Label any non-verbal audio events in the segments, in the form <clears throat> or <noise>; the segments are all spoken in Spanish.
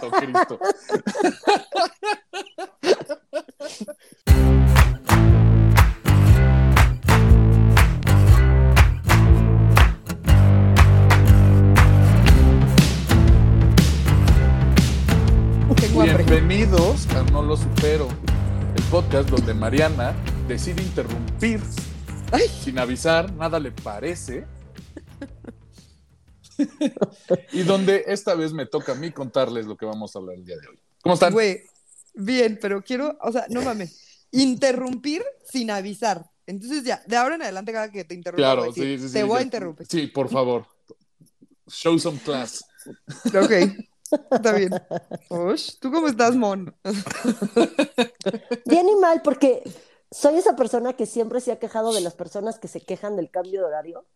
Santo Cristo. Bienvenidos a No Lo Supero, el podcast donde Mariana decide interrumpir Ay. sin avisar, nada le parece. <laughs> y donde esta vez me toca a mí contarles lo que vamos a hablar el día de hoy. ¿Cómo están? Güey, bien, pero quiero, o sea, no mames, interrumpir sin avisar. Entonces ya, de ahora en adelante cada que te interrumpa, claro, voy a decir, sí, sí, sí. te voy a interrumpir. Sí, por favor. Show some class. Ok, está bien. Ush, ¿tú cómo estás, Mon? Bien y mal, porque soy esa persona que siempre se ha quejado de las personas que se quejan del cambio de horario,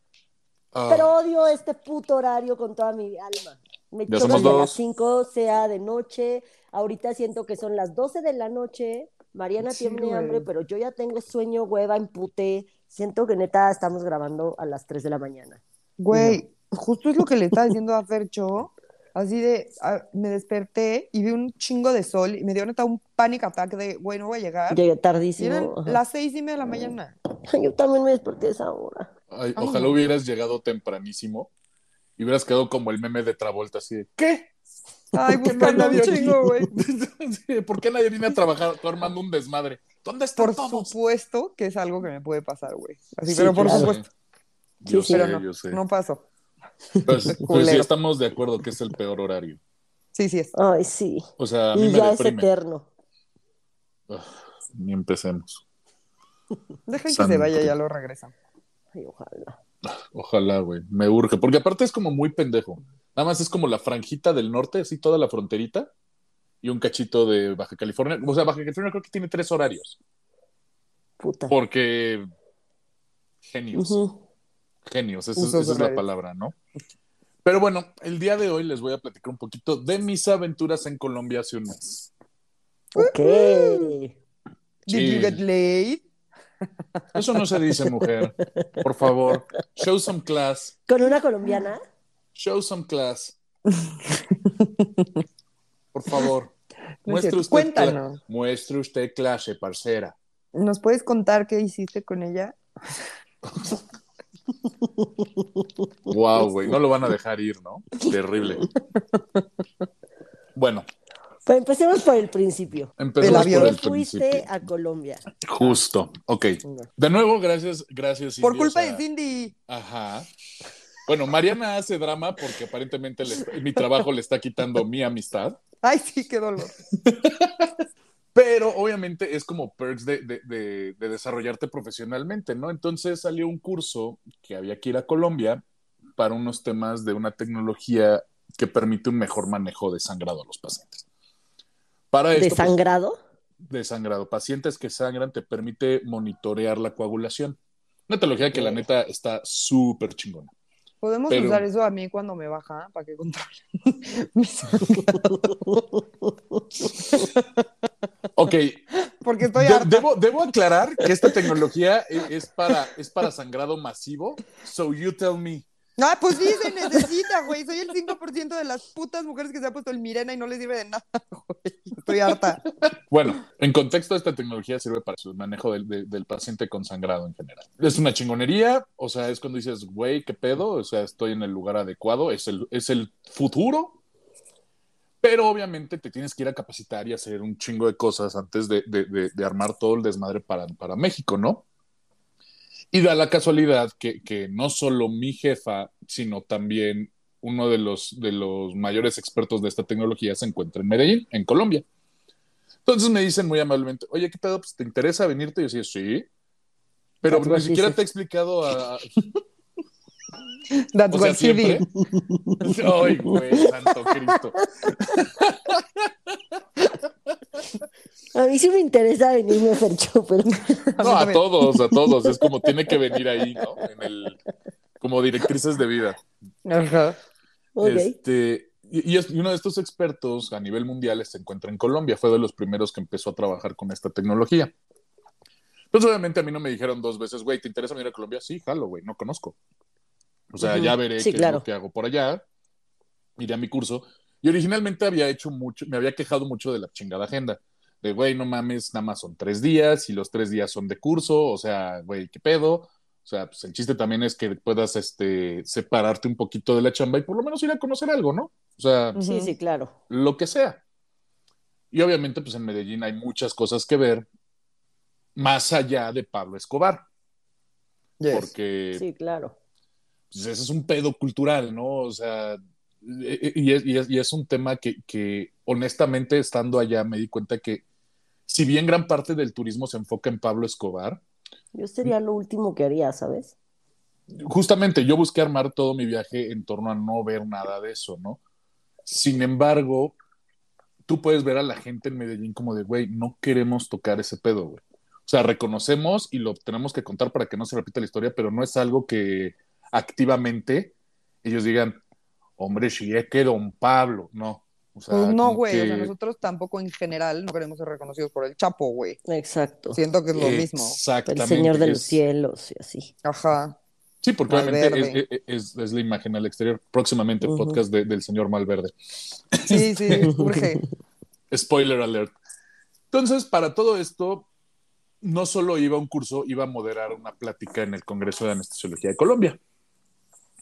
Ah, pero odio este puto horario con toda mi alma. Me Ya somos que a las 5 sea de noche, ahorita siento que son las 12 de la noche, Mariana Sí, tiene güey. hambre, pero yo ya tengo sueño, hueva, empute, siento que neta estamos grabando a las 3 de la mañana. Güey, justo es lo que le estaba diciendo a Fercho. Así de, me desperté y vi un chingo de sol y me dio neta un panic attack de, güey, no voy a llegar. Llegué Y tardísimo. eran ajá. las seis y media de la mañana. Yo también me desperté a esa hora. Ay, Ay, ojalá no. hubieras llegado tempranísimo y hubieras quedado como el meme de Travolta, así de, ¿qué? Ay, <laughs> ¿Por qué nadie chingo, güey. <laughs> Sí, ¿Por qué nadie viene a trabajar? Tú armando un desmadre. ¿Dónde están Por todos? supuesto que es algo que me puede pasar, güey. Así, Sí, pero por claro. supuesto. Yo Sí, sé, Pero no, yo sé. no pasó. Pues, <laughs> pues sí, estamos de acuerdo que es el peor horario. Sí, sí es. Ay, sí. O sea, a mí Y me ya es eterno. Ugh, ni empecemos. Dejen que se vaya, ya lo regresan. Ay, ojalá. <laughs> Ojalá, güey. Me urge. Porque aparte es como muy pendejo. Nada más es como la franjita del norte, así toda la fronterita. Y un cachito de Baja California. O sea, Baja California creo que tiene tres horarios. Puta. Porque. Genios. Genios, esa, es- Usos esa es la palabra, ¿no? Pero bueno, el día de hoy les voy a platicar un poquito de mis aventuras en Colombia hace un mes. Ok. Did you get laid? Eso no se dice, mujer. Por favor, show some class. ¿Con una colombiana? Show some class. Por favor. No Muestre usted, Cuéntanos. muestre usted clase, parcera. ¿Nos puedes contar qué hiciste con ella? Wow, güey. No lo van a dejar ir, ¿no? Terrible. Bueno, Pues empecemos por el principio. empezamos avión. por ¿Por el fuiste principio. a Colombia? Justo. Ok. De nuevo, gracias, gracias. Por o culpa sea, de Cindy. Ajá. Bueno, Mariana hace drama porque aparentemente le- mi trabajo le está quitando mi amistad. Ay, sí, qué dolor. <laughs> Pero obviamente es como perks de, de- de- de desarrollarte profesionalmente, ¿no? Entonces salió un curso que había que ir a Colombia para unos temas de una tecnología que permite un mejor manejo de sangrado a los pacientes. Para esto, ¿De pues, sangrado? de sangrado. Pacientes que sangran te permite monitorear la coagulación. Una tecnología que la neta está súper chingona. Podemos Pero- usar eso a mí cuando me baja para que controle. mis- <laughs> Ok, Porque estoy de- harta. debo, debo aclarar que esta tecnología e- es para, es para sangrado masivo. So you tell me. Ah, pues sí, se necesita, güey. Soy el 5% de las putas mujeres que se ha puesto el Mirena y no les sirve de nada, güey. Estoy harta. Bueno, en contexto, esta tecnología sirve para el manejo del, de- del paciente con sangrado en general. Es una chingonería, o sea, es cuando dices, güey, ¿qué pedo? O sea, estoy en el lugar adecuado, es el, es el futuro. Pero obviamente te tienes que ir a capacitar y hacer un chingo de cosas antes de, de- de- de armar todo el desmadre para, para México, ¿no? Y da la casualidad que, que no solo mi jefa, sino también uno de los, de los mayores expertos de esta tecnología se encuentra en Medellín, en Colombia. Entonces me dicen muy amablemente, oye, ¿qué pedo? Pues, ¿Te interesa venirte? Y yo decía, sí. Pero That's ni siquiera te he explicado a... That's O sea, siempre. Ay, güey, santo Cristo. A mí sí me interesa venirme a Fercho, pero <laughs> No, a todos, a todos. Es como tiene que venir ahí, ¿no? En el, como directrices de vida. Ajá. ok. Este, y, y es- y uno de estos expertos a nivel mundial se encuentra en Colombia. Fue de los primeros que empezó a trabajar con esta tecnología. Entonces, obviamente, a mí no me dijeron dos veces, güey, ¿te interesa venir a Colombia? Sí, jalo, güey, no conozco. O sea, ya veré Sí, qué claro. es lo que hago por allá. Iré a mi curso. Y originalmente había hecho mucho, me había quejado mucho de la chingada agenda. De, güey, no mames, nada más son tres días y los tres días son de curso, o sea, güey, ¿qué pedo? O sea, pues el chiste también es que puedas este, separarte un poquito de la chamba y por lo menos ir a conocer algo, ¿no? O sea, Sí, sí, claro. lo que sea. Y obviamente, pues en Medellín hay muchas cosas que ver más allá de Pablo Escobar, Yes. porque Sí, claro. pues, ese es un pedo cultural, ¿no? O sea, y, y es, y es- y es un tema que, que, honestamente estando allá me di cuenta que si bien gran parte del turismo se enfoca en Pablo Escobar, Yo sería lo último que haría, ¿sabes? justamente yo busqué armar todo mi viaje en torno a no ver nada de eso, ¿no? Sin embargo, tú puedes ver a la gente en Medellín como de, güey, no queremos tocar ese pedo, güey. O sea, reconocemos y lo tenemos que contar para que no se repita la historia, pero no es algo que activamente ellos digan, hombre, si es que don Pablo, no. O sea, Pues no, güey. O sea, nosotros tampoco en general no queremos ser reconocidos por el Chapo, güey. Exacto. Siento que es lo mismo. El Exactamente. Señor de los es- cielos y así. Ajá. Sí, porque obviamente es, es- es la imagen al exterior. Próximamente Ujú. podcast de- del señor Malverde. Sí, sí, <laughs> urge. Spoiler alert. Entonces, para todo esto, no solo iba a un curso, iba a moderar una plática en el Congreso de Anestesiología de Colombia.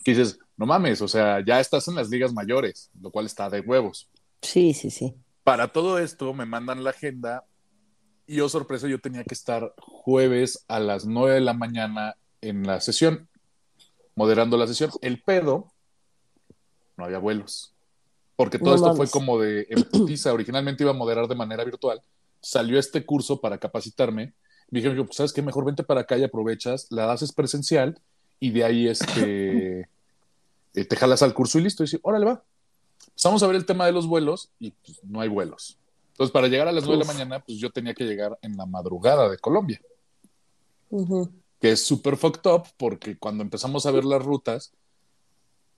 Que dices, no mames, o sea, ya estás en las ligas mayores, lo cual está de huevos. Sí, sí, sí. Para todo esto, me mandan la agenda y, oh sorpresa, yo tenía que estar jueves a las 9 de la mañana en la sesión, moderando la sesión. El pedo, no había vuelos. Porque todo No esto mames. fue como de en putiza. Originalmente iba a moderar de manera virtual. Salió este curso para capacitarme. Me dijeron, pues, ¿sabes qué? Mejor vente para acá y aprovechas, la haces presencial y de ahí este, <laughs> eh, te jalas al curso y listo. Y dice, órale, va. Pues vamos a ver el tema de los vuelos y pues, no hay vuelos. Entonces, para llegar a las 9 de la mañana, pues yo tenía que llegar en la madrugada de Colombia, que es súper fucked up porque cuando empezamos a ver las rutas,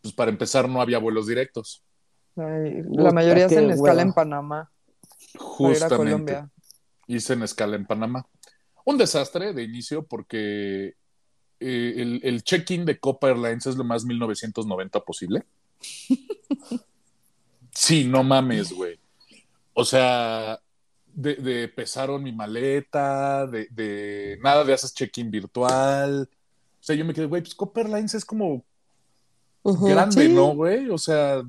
pues para empezar no había vuelos directos. Ay, la mayoría hacen escala hueva. en Panamá para ir a Justamente. Colombia. Hice en escala en Panamá. Un desastre de inicio porque eh, el, el check-in de Copa Airlines es lo más 1990 posible. <laughs> Sí, no mames, güey. O sea, de, de pesaron mi maleta, de, de nada de haces check-in virtual. O sea, yo me quedé, güey, pues Copa Airlines es como grande, Sí. ¿no, güey? O sea,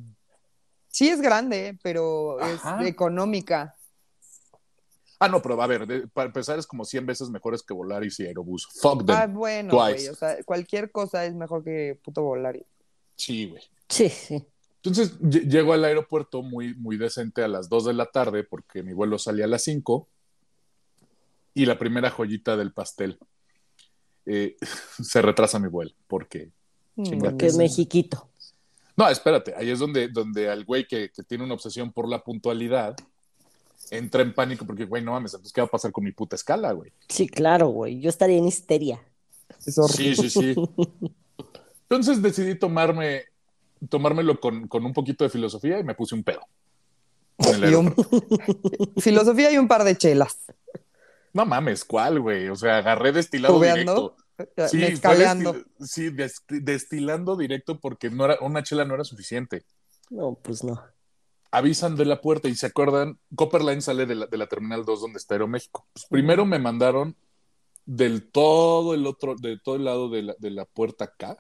Sí es grande, pero Ajá. es económica. ah, no, pero a ver, de- para empezar es como 100 veces mejores que Volaris y Aerobús. Fuck them. Ah, bueno, güey. O sea, cualquier cosa es mejor que puto Volaris. Sí, güey. Sí, sí. Entonces ll- llego al aeropuerto muy, muy decente a las 2 de la tarde porque mi vuelo salía a las 5 y la primera joyita del pastel. eh, <laughs> se retrasa mi vuelo porque... Mm, Que sí. Mexiquito. No, espérate, ahí es donde, donde al güey que, que tiene una obsesión por la puntualidad entra en pánico porque, güey, no mames, entonces, ¿qué va a pasar con mi puta escala, güey? Sí, claro, güey. Yo estaría en histeria. es horrible. Sí, sí, sí. <laughs> Entonces decidí tomarme, tomármelo con, con un poquito de filosofía y me puse un pedo. Y un- <laughs> filosofía y un par de chelas. No mames, ¿cuál, güey? O sea, agarré destilado Tubeando, directo. Sí, desti- sí, des- destilando directo porque no era, una chela no era suficiente. No, pues no. Avisan de la puerta y se acuerdan, Copperline sale de la, de la Terminal 2 donde está Aeroméxico. Pues primero me mandaron del todo el otro, de todo el lado de la, de la puerta K,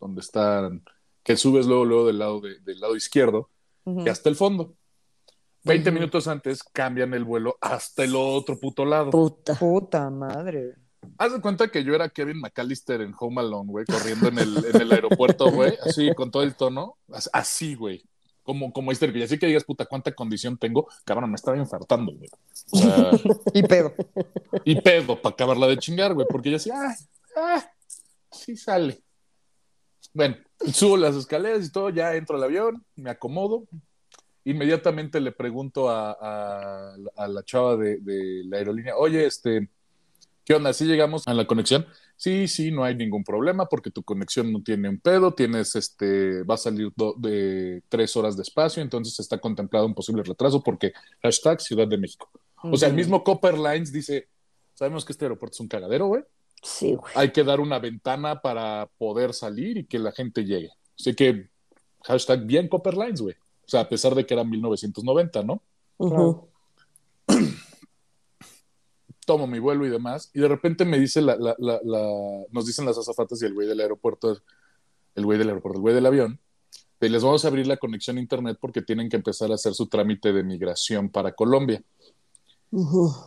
donde están, que subes luego, luego del lado, de- del lado izquierdo, y hasta el fondo. Veinte minutos antes cambian el vuelo hasta el otro puto lado. Puta. Puta madre. Haz de cuenta que yo era Kevin McAllister en Home Alone, güey, corriendo en el, en el aeropuerto, güey, así, con todo el tono, as- así, güey, como, como histérico. Y así que digas, puta, ¿cuánta condición tengo? Cabrón, me estaba infartando, güey. O sea, <laughs> Y pedo. y pedo para acabarla de chingar, güey, porque yo decía, ah, ah, sí sale. Bueno, subo las escaleras y todo, ya entro al avión, me acomodo. Inmediatamente le pregunto a, a- a la chava de, de la aerolínea, oye, este, ¿qué onda? ¿Sí llegamos a la conexión? Sí, sí, no hay ningún problema porque tu conexión no tiene un pedo, tienes, este, va a salir do- de tres horas de espacio, entonces está contemplado un posible retraso porque hashtag Ciudad de México. O sea, el mismo Copper Lines dice, sabemos que este aeropuerto es un cagadero, güey. Sí, güey. Hay que dar una ventana para poder salir y que la gente llegue. Así que, hashtag bien Copper Lines, güey. O sea, a pesar de que era 1990, ¿no? <clears throat> Tomo mi vuelo y demás, y de repente me dice la, la- la- la- nos dicen las azafatas y el güey del aeropuerto, el güey del aeropuerto, el güey del avión, de les vamos a abrir la conexión a internet porque tienen que empezar a hacer su trámite de migración para Colombia.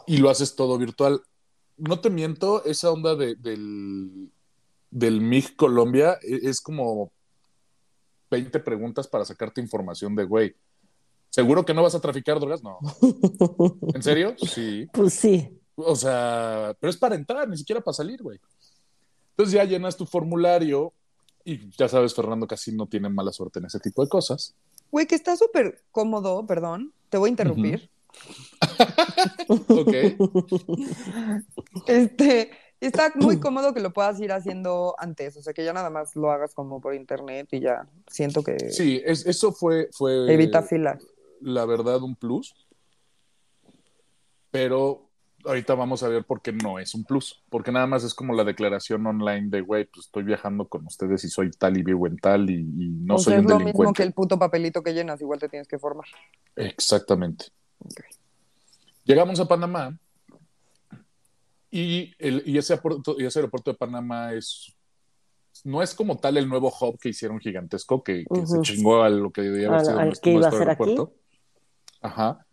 Y lo haces todo virtual. No te miento, esa onda de- del, del MIG Colombia e- es como 20 preguntas para sacarte información de, güey, ¿seguro que no vas a traficar drogas? No. <laughs> ¿En serio? Sí. Pues sí. O sea, pero es para entrar, ni siquiera para salir, güey. Entonces ya llenas tu formulario y ya sabes, Fernando casi no tiene mala suerte en ese tipo de cosas. Güey, que está súper cómodo, perdón, te voy a interrumpir. <laughs> Ok. Este, está muy cómodo que lo puedas ir haciendo antes, o sea, que ya nada más lo hagas como por internet y ya siento que Sí, es- eso fue, fue evita filas. la verdad un plus, pero ahorita vamos a ver por qué no es un plus, porque nada más es como la declaración online de, güey, pues estoy viajando con ustedes y soy tal y vivo en tal y, y no o soy sea, es un lo mismo que el puto papelito que llenas, igual te tienes que formar. Exactamente. Llegamos a Panamá y, el, y, ese aeropuerto, y ese aeropuerto de Panamá es no es como tal el nuevo hub que hicieron gigantesco, que, que se chingó a lo que debía haber sido al nuestro, que iba a ser aquí. aeropuerto. Ajá.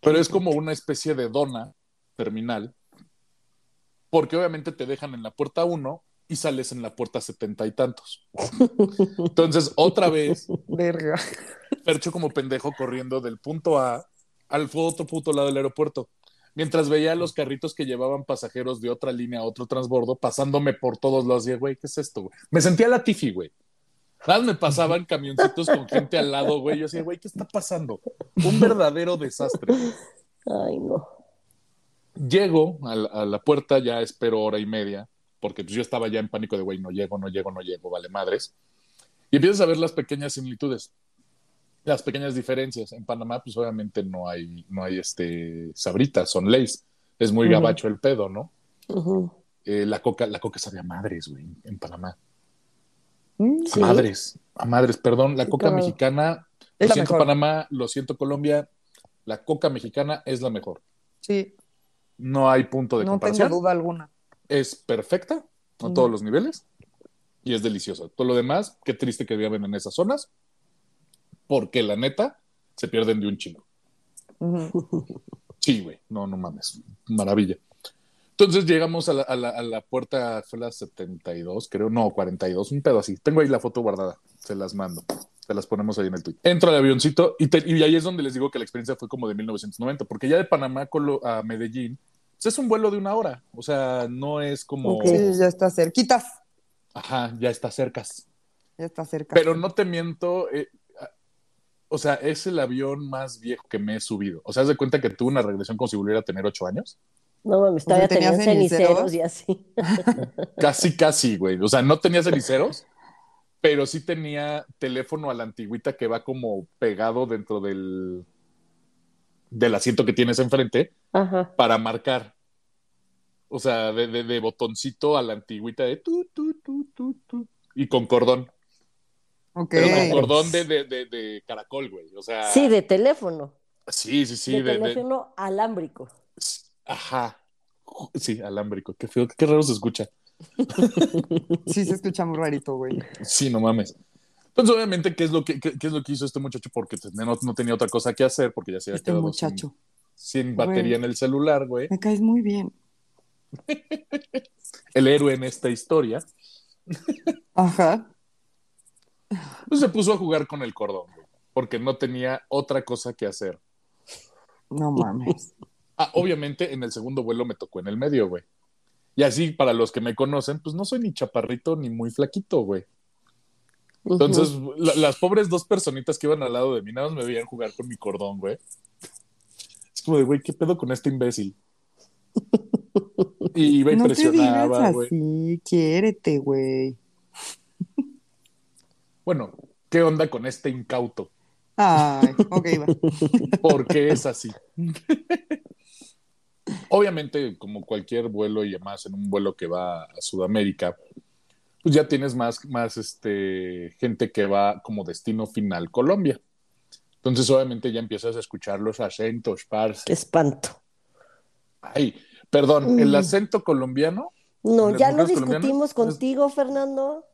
Pero es como una especie de dona terminal, porque obviamente te dejan en la puerta 1 y sales en la puerta setenta y tantos. <laughs> Entonces, otra vez, Verga. Percho como pendejo corriendo del punto A al otro puto lado del aeropuerto. Mientras veía los carritos que llevaban pasajeros de otra línea a otro transbordo, pasándome por todos los días, güey, ¿qué es esto, güey? Me sentía la Tifi, güey. Me pasaban camioncitos con gente al lado, güey. Yo decía, güey, ¿qué está pasando? Un verdadero desastre. Ay, no. Llego a la, a la puerta, ya espero hora y media, porque pues yo estaba ya en pánico de, güey, no llego, no llego, no llego, vale madres. Y empiezas a ver las pequeñas similitudes, las pequeñas diferencias. En Panamá, pues obviamente no hay, no hay este, sabritas, son leyes. Es muy gabacho el pedo, ¿no? Eh, la coca, la coca sabía a madres, güey, en Panamá. Mm, Sí. A madres, a madres, perdón. La Sí, coca claro. mexicana, Es lo siento mejor. Panamá, lo siento Colombia, la coca mexicana es la mejor. Sí, No hay punto de no tengo comparación. duda alguna. es perfecta a Ujú. todos los niveles y es deliciosa. Todo lo demás, qué triste que vivan en esas zonas, porque la neta se pierden de un chingo. Sí, güey, no, no mames, maravilla. Entonces llegamos a la, a la- a la puerta, fue la 72, creo, no, 42, un pedo así. Tengo ahí la foto guardada, se las mando. Se las ponemos ahí en el tweet. Entro al avioncito y, te- y ahí es donde les digo que la experiencia fue como de 1990, porque ya de Panamá a Medellín pues es un vuelo de una hora. O sea, no es como. Ok. Sí, ya está cerquitas. Ajá, ya está cercas. Ya está cerca. Pero no te miento, eh, o sea, es el avión más viejo que me he subido. O sea, haz de cuenta que tuve una regresión como si volviera a tener ocho años. No mames, todavía ¿tenías tenían ceniceros ceniceros? y así. <laughs> Casi, casi, güey. O sea, no tenía ceniceros, pero sí tenía teléfono a la antigüita que va como pegado dentro del, del asiento que tienes enfrente Ajá. para marcar. O sea, de, de- de botoncito a la antigüita de tu, tu, tu, tu, tu. Y con cordón. Pero con cordón de, de, de, de caracol, güey. O sea. Sí, de teléfono. Sí, sí, sí. de, de- de- teléfono alámbrico. Ajá. Sí, alámbrico. Qué feo, qué raro se escucha. Sí, se escucha muy rarito, güey. Sí, no mames. Entonces, obviamente, ¿qué es lo que, qué, qué es lo que hizo este muchacho? Porque pues, no, no tenía otra cosa que hacer, porque ya se había Este quedado muchacho. Sin, sin batería en el celular, güey. Me caes muy bien. <laughs> El héroe en esta historia. Ajá. Pues se puso a jugar con el cordón, güey, porque no tenía otra cosa que hacer. No mames. Ah, obviamente, en el segundo vuelo me tocó en el medio, güey. Y así, para los que me conocen, pues no soy ni chaparrito ni muy flaquito, güey. Entonces, la- las pobres dos personitas que iban al lado de mí, nada más me veían jugar con mi cordón, güey. Es como de, güey, ¿qué pedo con este imbécil? <laughs> Y iba y No presionaba, güey. así, quiérete, güey. Bueno, ¿qué onda con este incauto? Ay, ok, va. <laughs> ¿Por qué es así? Obviamente, como cualquier vuelo y además en un vuelo que va a Sudamérica, pues ya tienes más, más este, gente que va como destino final Colombia. Entonces, obviamente, ya empiezas a escuchar los acentos, parce. Qué espanto. Ay, perdón, el acento colombiano. No, ¿Las ya lo colombianas? discutimos Es- contigo, Fernando.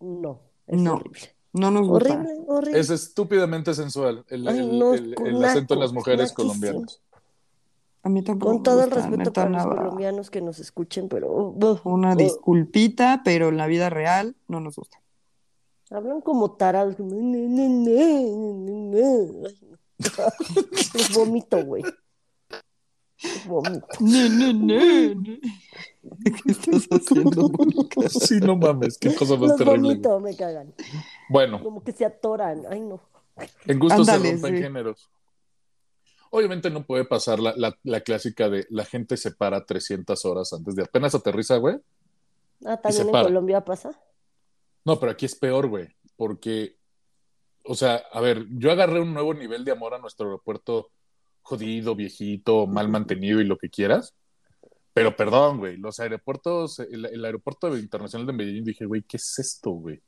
No, es No. horrible. No nos gusta. Horrible, horrible. Es estúpidamente sensual el, Ay, el- no, el- el naco, acento en las mujeres naquísimo. colombianas. A mí tampoco Con me todo el respeto para los colombianos que nos escuchen, pero uh, Una uh, disculpita, pero en la vida real no nos gusta. hablan como tarados. como. Los <laughs> vomito, güey. <laughs> Ne, ne, ne. ¿Qué estás haciendo, Mónica? <laughs> Sí, no mames, qué cosa más Los terrible. vomito, me cagan. Bueno, Como que se atoran. Ay, no. en gusto se rompen sí. géneros. Obviamente no puede pasar la, la- la clásica de la gente se para 300 horas antes de apenas aterriza, güey. Ah, también en para. Colombia pasa. No, pero aquí es peor, güey, porque, o sea, a ver, yo agarré un nuevo nivel de amor a nuestro aeropuerto jodido, viejito, mal mantenido y lo que quieras. Pero perdón, güey, los aeropuertos, el, el aeropuerto internacional de Medellín, dije, güey, ¿qué es esto, güey?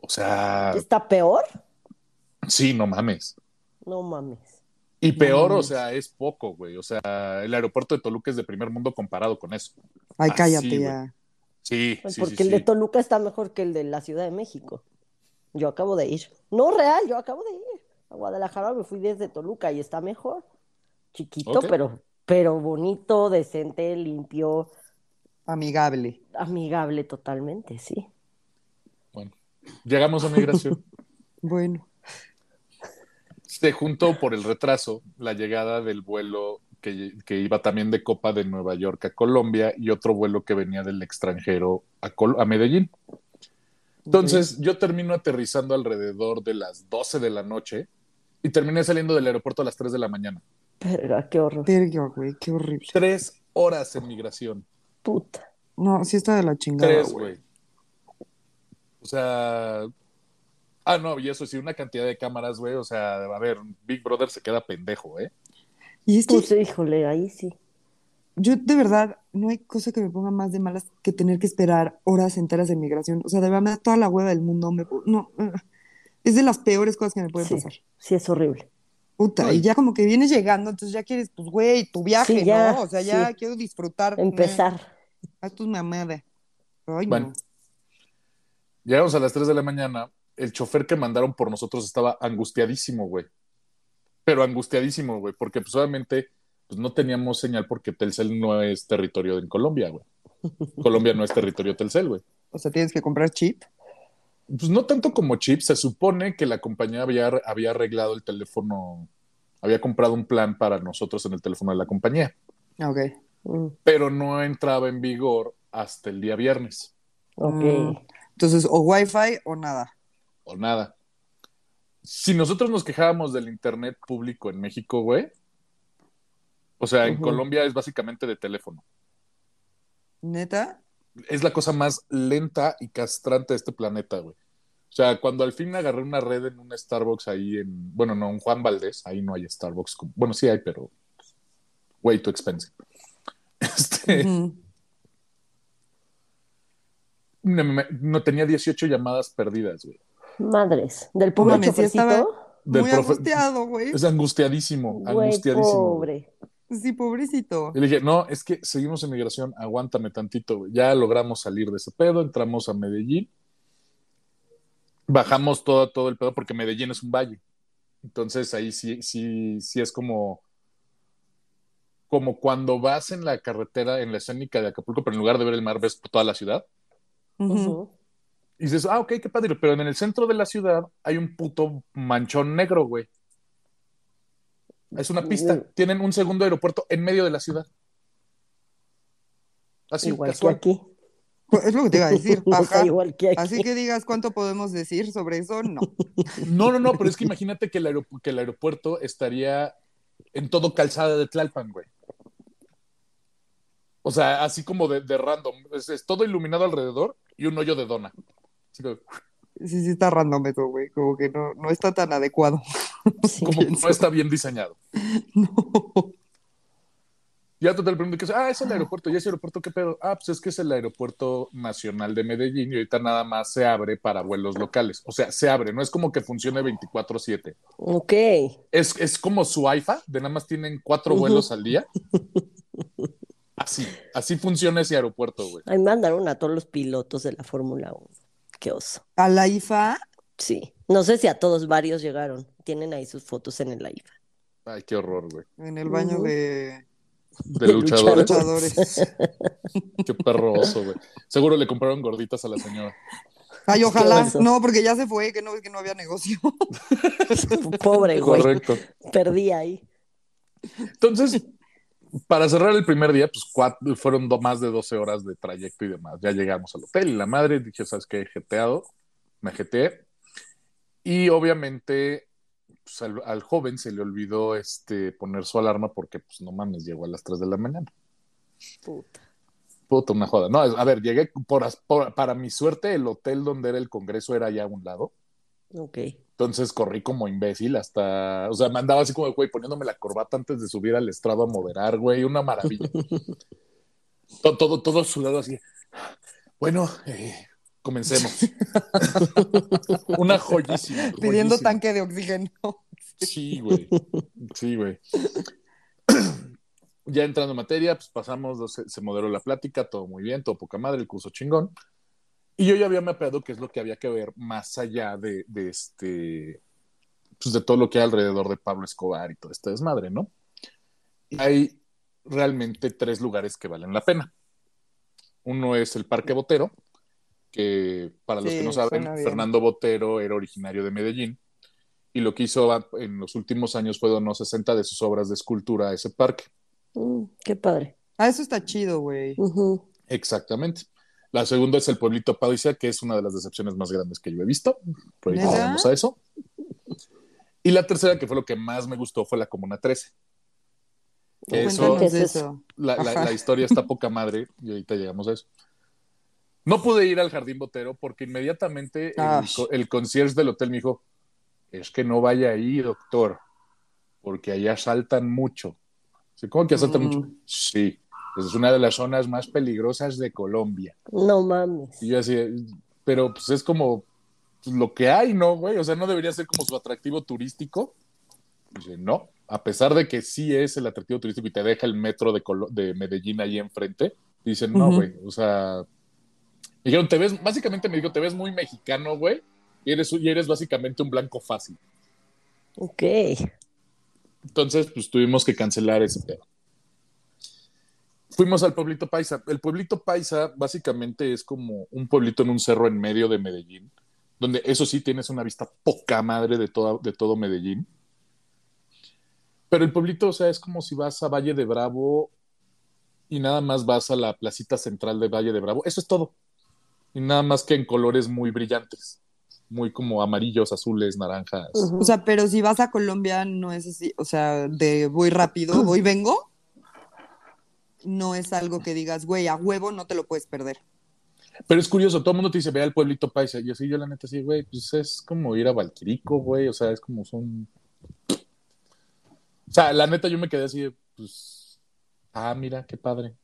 O sea, ¿Está peor? sí, no mames. No mames. Y peor, o mames. sea, es poco, güey. O sea, el aeropuerto de Toluca es de primer mundo comparado con eso. Ay, Así, cállate güey. ya. Sí, Pues sí, porque sí, el de. Toluca está mejor que el de la Ciudad de México. Yo acabo de ir. No, real, yo acabo de ir. A Guadalajara me fui desde Toluca y está mejor. Chiquito, pero, pero bonito, decente, limpio, Amigable. amigable totalmente, sí. Bueno, llegamos a migración. <laughs> Bueno. Se juntó por el retraso la llegada del vuelo que, que iba también de Copa de Nueva York a Colombia y otro vuelo que venía del extranjero a, Col- a Medellín. Entonces, yo termino aterrizando alrededor de las 12 de la noche y terminé saliendo del aeropuerto a las 3 de la mañana. Pero qué horror. Verga, güey, qué horrible. Tres horas en migración. Puta. No, sí está de la chingada, Tres, güey. güey. O sea. Ah, no, y eso sí, una cantidad de cámaras, güey. O sea, a ver, Big Brother se queda pendejo, ¿eh? Y es que Pues híjole, ahí sí. yo de verdad, no hay cosa que me ponga más de malas que tener que esperar horas enteras de migración. O sea, de verdad me da toda la hueva del mundo. Me, no, uh, es de las peores cosas que me pueden Sí, pasar. sí es horrible. Puta, y ya como que vienes llegando, entonces ya quieres, pues, güey, tu viaje, Sí, ya, ¿no? O sea, ya sí. quiero disfrutar. Empezar. Haz tus mamadas. Ay, Bueno. no. Llegamos a las 3 de la mañana. El chofer que mandaron por nosotros estaba angustiadísimo, güey. Pero angustiadísimo, güey, porque pues obviamente pues, no teníamos señal porque Telcel no es territorio en Colombia, güey. Colombia no es territorio Telcel, güey. O sea, tienes que comprar chip. Pues no tanto como chip, se supone que la compañía había, había arreglado el teléfono, había comprado un plan para nosotros en el teléfono de la compañía, Ok. Mm, pero no entraba en vigor hasta el día viernes ok. Mm. Entonces, o Wi-Fi o nada. o nada. Si nosotros nos quejábamos del internet público en México, güey, o sea, en. Colombia es básicamente de teléfono. ¿Neta? Es la cosa más lenta y castrante de este planeta, güey. O sea, cuando al fin agarré una red en un Starbucks ahí en, bueno, no, en Juan Valdés, ahí no hay Starbucks. como- Bueno, sí hay, pero way too expensive. <laughs> Este, no, me- no tenía 18 llamadas perdidas, güey. Madres. Del pobre mames, sí estaba- Del Muy profe- angustiado, güey. Es angustiadísimo, Güey, angustiadísimo. güey. Sí, pobrecito. Y le dije, no, es que seguimos en migración, aguántame tantito, güey. Ya logramos salir de ese pedo, entramos a Medellín, bajamos todo, todo el pedo porque Medellín es un valle. Entonces ahí sí, sí, sí es como, como cuando vas en la carretera, en la escénica de Acapulco, pero en lugar de ver el mar ves toda la ciudad. Y dices, ah, ok, qué padre, pero en el centro de la ciudad hay un puto manchón negro, güey. Es una pista. Tienen un segundo aeropuerto en medio de la ciudad. Así, Igual casual. que aquí. Es lo que te iba a decir. <laughs> Ajá. Igual que aquí. Así que digas cuánto podemos decir sobre eso, no. No, no, no, pero es que imagínate que el, aeropu- que el aeropuerto estaría en todo calzada de Tlalpan, güey. O sea, así como de, de random. Es, es todo iluminado alrededor y un hoyo de dona. Así que, Sí, sí está random eso, güey. Como que no, no está tan adecuado. Sí. como Pienso. no está bien diseñado. <laughs> No. Ya total pregunto que ah, es el aeropuerto, ¿y ese aeropuerto qué pedo? Ah, pues es que es el aeropuerto nacional de Medellín y ahorita nada más se abre para vuelos locales. O sea, se abre, no es como que funcione 24/7. Ok. Es, es como su AIFA, de nada más tienen cuatro vuelos al día. <laughs> Así, así funciona ese aeropuerto, güey. Ahí mandaron a todos los pilotos de la Fórmula 1. Qué oso. A la IFA. Sí. No sé si a todos varios llegaron. Tienen ahí sus fotos en el IFA. Ay, qué horror, güey. En el baño de De luchadores. luchadores. <laughs> Qué perroso, güey. Seguro le compraron gorditas a la señora. Ay, ojalá. No, porque ya se fue, que no, que no había negocio. <laughs> Pobre güey. Correcto. Perdí ahí. Entonces, para cerrar el primer día, pues cuatro- fueron do- más de 12 horas de trayecto y demás. Ya llegamos al hotel y la madre dije, ¿sabes qué? Jeteado, me jeteé. Y obviamente, pues, al, al joven se le olvidó este, poner su alarma porque, pues no mames, llegó a las 3 de la mañana. Puta. Puta, una joda. No, a ver, llegué por, por- para mi suerte, el hotel donde era el congreso era allá a un lado. Ok. Entonces corrí como imbécil hasta, o sea, me andaba así como, güey, poniéndome la corbata antes de subir al estrado a moderar, güey, una maravilla. <laughs> todo, todo, todo sudado así. Bueno, eh, comencemos. <laughs> una joyísima. Pidiendo tanque de oxígeno. Sí, güey. Sí, güey. <clears throat> Ya entrando en materia, pues pasamos, se, se moderó la plática, todo muy bien, todo poca madre, el curso chingón. Y yo ya había mapeado qué es lo que había que ver más allá de, de este, pues de todo lo que hay alrededor de Pablo Escobar y todo este desmadre, ¿no? Y hay realmente tres lugares que valen la pena. Uno es el Parque Botero, que para los Sí, que no saben. Fernando Botero era originario de Medellín y lo que hizo en los últimos años fue donar 60 de sus obras de escultura a ese parque. Mm, qué padre. Ah, eso está chido, güey. Exactamente. La segunda es el pueblito Paisa, que es una de las decepciones más grandes que yo he visto. Pero ahorita ¿Neta? llegamos a eso. Y la tercera, que fue lo que más me gustó, fue la Comuna 13. Que eso, Cuéntanos ¿Qué es eso? la historia está poca madre y ahorita llegamos a eso. No pude ir al Jardín Botero porque inmediatamente el, co- el concierge del hotel me dijo, es que no vaya ahí, doctor, porque allá asaltan mucho. ¿Cómo que asaltan Mm. mucho? Sí, es una de las zonas más peligrosas de Colombia. No mames. Y yo así, pero pues es como pues, lo que hay, ¿no, güey? O sea, no debería ser como su atractivo turístico. Dice, no, a pesar de que sí es el atractivo turístico y te deja el metro de, Colo- de Medellín ahí enfrente, dicen, no, güey, o sea, me dijeron, te ves, básicamente me dijo, te ves muy mexicano, güey, y eres, y eres básicamente un blanco fácil. Ok. Entonces, pues tuvimos que cancelar ese pedo. Fuimos al pueblito Paisa. El pueblito Paisa básicamente es como un pueblito en un cerro en medio de Medellín, donde eso sí tienes una vista poca madre de, toda, de todo Medellín. Pero el pueblito, o sea, es como si vas a Valle de Bravo y nada más vas a la placita central de Valle de Bravo. Eso es todo. Y nada más que en colores muy brillantes, muy como amarillos, azules, naranjas. O sea, pero si vas a Colombia no es así, o sea, de voy rápido, voy vengo, no es algo que digas, güey, a huevo no te lo puedes perder. Pero es curioso, todo el mundo te dice, ve al pueblito paisa. Y así yo la neta sí, güey, pues es como ir a Valquirico, güey, o sea, es como son... O sea, la neta yo me quedé así, de, pues, ah, mira, qué padre.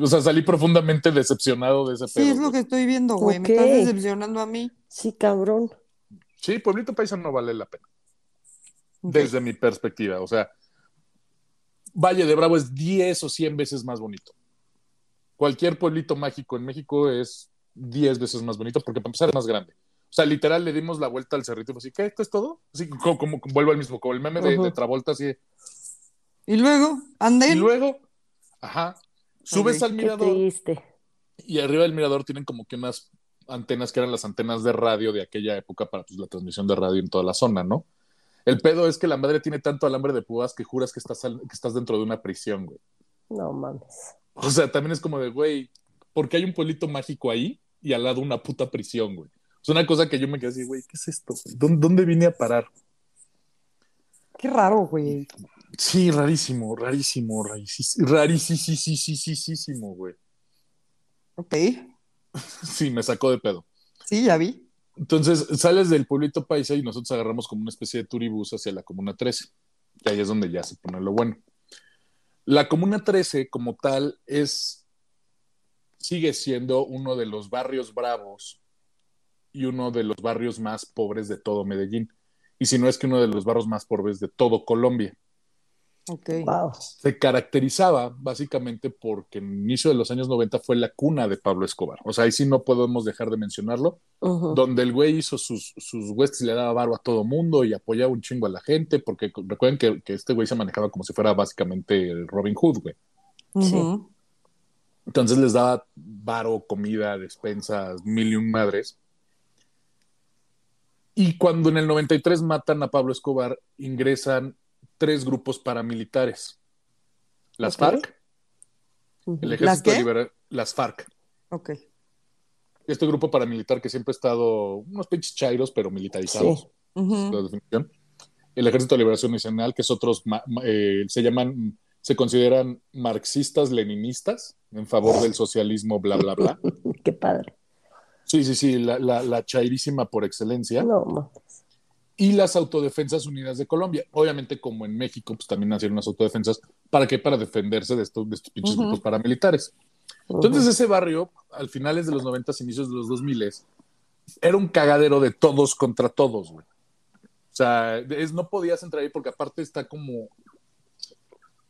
O sea, salí profundamente decepcionado de ese Sí, pedo. es lo güey. que estoy viendo, güey, Ok. me estás decepcionando a mí. Sí, cabrón. Sí, pueblito paisa no vale la pena, desde mi perspectiva. O sea, Valle de Bravo es 10 o 100 veces más bonito. Cualquier pueblito mágico en México es 10 veces más bonito porque para empezar es más grande. O sea, literal le dimos la vuelta al cerrito y así, ¿qué? ¿Esto es todo? Así como, como- como- vuelvo al mismo, como el meme de, Ujú. de Travolta, así. de- Y luego, Y anden. luego, ajá, subes al Qué mirador triste. y arriba del mirador tienen como que unas antenas que eran las antenas de radio de aquella época para pues, la transmisión de radio en toda la zona, ¿no? El pedo es que la madre tiene tanto alambre de púas que juras que estás, al- que estás dentro de una prisión, güey. No mames. O sea, también es como de, güey, ¿por qué hay un pueblito mágico ahí y al lado una puta prisión, güey? Es una cosa que yo me quedé así, güey, ¿qué es esto? güey? ¿Dónde, dónde vine a parar? Qué raro, güey. Sí, rarísimo, rarísimo, rarísimo, rarísimo, güey. Ok. <laughs> Sí, me sacó de pedo. Sí, ya vi. Entonces sales del pueblito paisa y nosotros agarramos como una especie de turibús hacia la comuna 13, que ahí es donde ya se pone lo bueno. La Comuna 13, como tal, es. sigue siendo uno de los barrios bravos y uno de los barrios más pobres de todo Medellín. Y si no es que uno de los barrios más pobres de todo Colombia. Wow. Se caracterizaba básicamente porque en el inicio de los años 90 fue la cuna de Pablo Escobar. O sea, ahí sí no podemos dejar de mencionarlo. Donde el güey hizo sus, sus huestes y le daba barro a todo mundo y apoyaba un chingo a la gente, porque recuerden que, que este güey se manejaba como si fuera básicamente el Robin Hood, güey. Ujú. Entonces les daba varo, comida, despensas, mil y un madres. Y cuando en el 93 matan a Pablo Escobar, ingresan tres grupos paramilitares. Las. FARC, el ¿Las Ejército? Liberal, las FARC. Ok. Este grupo paramilitar que siempre ha estado unos pinches chairos, pero militarizados. Sí. La definición. El Ejército de Liberación Nacional, que es otros, eh, se llaman, se consideran marxistas-leninistas en favor del socialismo, bla, bla, bla. <laughs> Qué padre. Sí, sí, sí, la, la, la chairísima por excelencia. No, ma. Y las Autodefensas Unidas de Colombia. Obviamente, como en México, pues también nacieron las autodefensas. ¿Para qué? Para defenderse de estos, de estos pinches Ujú. grupos paramilitares. Entonces, ese barrio, al finales de los 90, inicios de los 2000, era un cagadero de todos contra todos, güey. O sea, es, no podías entrar ahí porque aparte está como...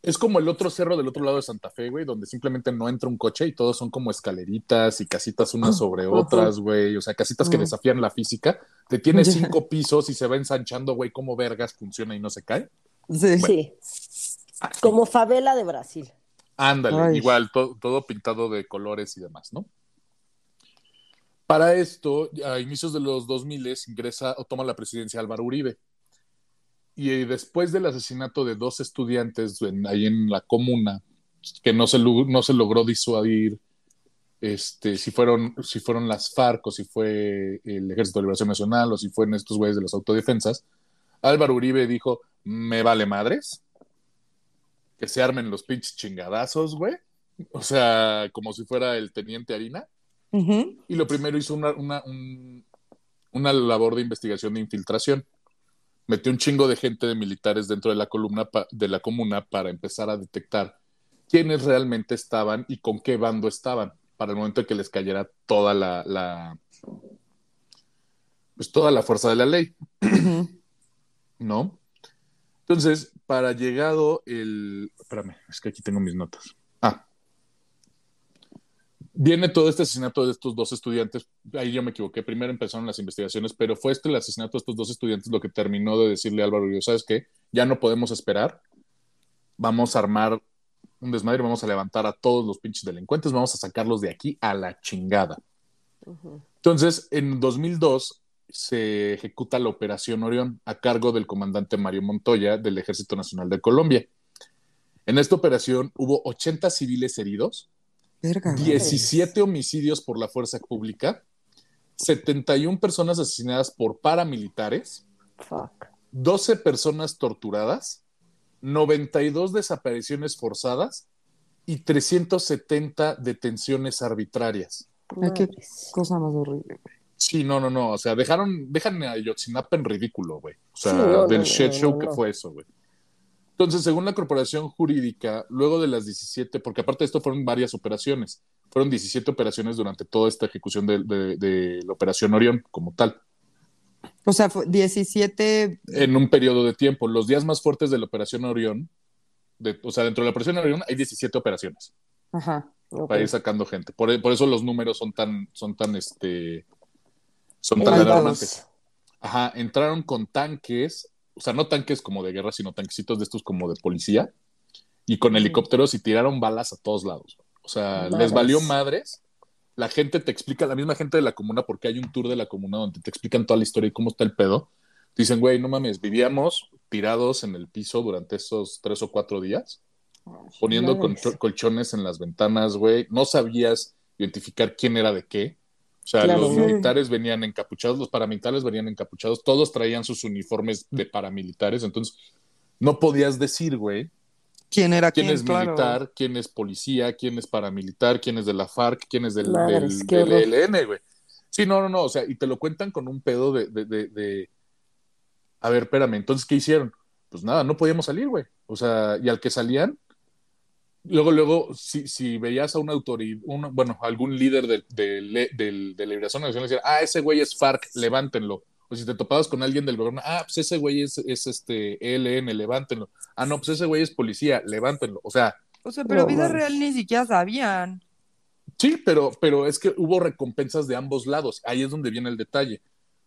Es como el otro cerro del otro lado de Santa Fe, güey, donde simplemente no entra un coche y todos son como escaleritas y casitas unas sobre Ujú. otras, güey. O sea, casitas que Ujú. desafían la física. Te tiene cinco pisos y se va ensanchando, güey, cómo vergas funciona y no se cae. Sí. Sí. Como favela de Brasil. Ándale, Ay. igual, to- todo pintado de colores y demás, ¿no? Para esto, a inicios de los 2000 ingresa o toma la presidencia Álvaro Uribe. Y eh, después del asesinato de dos estudiantes en- ahí en la comuna, que no se, no se logró disuadir este, si, fueron, si fueron las FARC o si fue el Ejército de Liberación Nacional o si fueron estos güeyes de las autodefensas, Álvaro Uribe dijo, me vale madres, que se armen los pinches chingadazos, güey. O sea, como si fuera el teniente Harina. Y lo primero hizo una, una, un- una labor de investigación de infiltración. Metió un chingo de gente de militares dentro de la columna de la comuna para empezar a detectar quiénes realmente estaban y con qué bando estaban, para el momento en que les cayera toda la, la pues toda la fuerza de la ley. ¿no? Entonces, para llegado el... Espérame, es que aquí tengo mis notas. Viene todo este asesinato de estos dos estudiantes. Ahí yo me equivoqué. Primero empezaron las investigaciones, pero fue este el asesinato de estos dos estudiantes lo que terminó de decirle a Álvaro Uribe, ¿sabes qué? Ya no podemos esperar. Vamos a armar un desmadre, vamos a levantar a todos los pinches delincuentes, vamos a sacarlos de aquí a la chingada. Entonces, en 2002 se ejecuta la Operación Orión a cargo del comandante Mario Montoya del Ejército Nacional de Colombia. En esta operación hubo 80 civiles heridos, Verga. 17 homicidios por la fuerza pública, 71 personas asesinadas por paramilitares, Fuck. 12 personas torturadas, 92 desapariciones forzadas y 370 detenciones arbitrarias. Ay, qué cosa más horrible. güey. Sí, no, no, no. O sea, dejaron, dejan a Yotzinapa en ridículo, güey. O sea, Sí, no, del no, shit no, show no, que no. fue eso, güey. Entonces, según la corporación jurídica, luego de las 17, porque aparte de esto fueron varias operaciones, fueron 17 operaciones durante toda esta ejecución de, de- de la operación Orión como tal, O sea, fue 17. en un periodo de tiempo. Los días más fuertes de la operación Orión, de- o sea, dentro de la operación Orión hay 17 operaciones Ajá. Para ir sacando gente. Por, por eso los números son tan, son tan, este, son tan alarmantes. Ajá, entraron con tanques, o sea, no tanques como de guerra, sino tanquecitos de estos como de policía, y con helicópteros y tiraron balas a todos lados. O sea, les valió madres. La gente te explica, la misma gente de la comuna, porque hay un tour de la comuna donde te explican toda la historia y cómo está el pedo. Dicen, güey, no mames, vivíamos tirados en el piso durante esos tres o cuatro días, poniendo Madres. colcho- colchones en las ventanas, güey. No sabías identificar quién era de qué. O sea, Claro. los Sí. militares venían encapuchados, los paramilitares venían encapuchados, todos traían sus uniformes de paramilitares, entonces no podías decir, güey, ¿Quién era quién quién? es Claro. militar, quién es policía, quién es paramilitar, quién es de la FARC, quién es del, horror. ELN, güey. Sí, no, no, no, o sea, y te lo cuentan con un pedo de, de, de, de- A ver, espérame, entonces, ¿qué hicieron? Pues nada, no podíamos salir, güey. O sea, y al que salían, luego, luego, si, si veías a una autoridad, una, bueno, algún líder de, de, de, de Liberación Nacional, decía, ah, ese güey es FARC, levántenlo. O si te topabas con alguien del gobierno, ah, pues ese güey es, es este ELN, levántenlo. Ah, no, pues ese güey es policía, levántenlo. O sea. O sea, pero No vida real ni siquiera sabían. Sí, pero, pero es que hubo recompensas de ambos lados. Ahí es donde viene el detalle.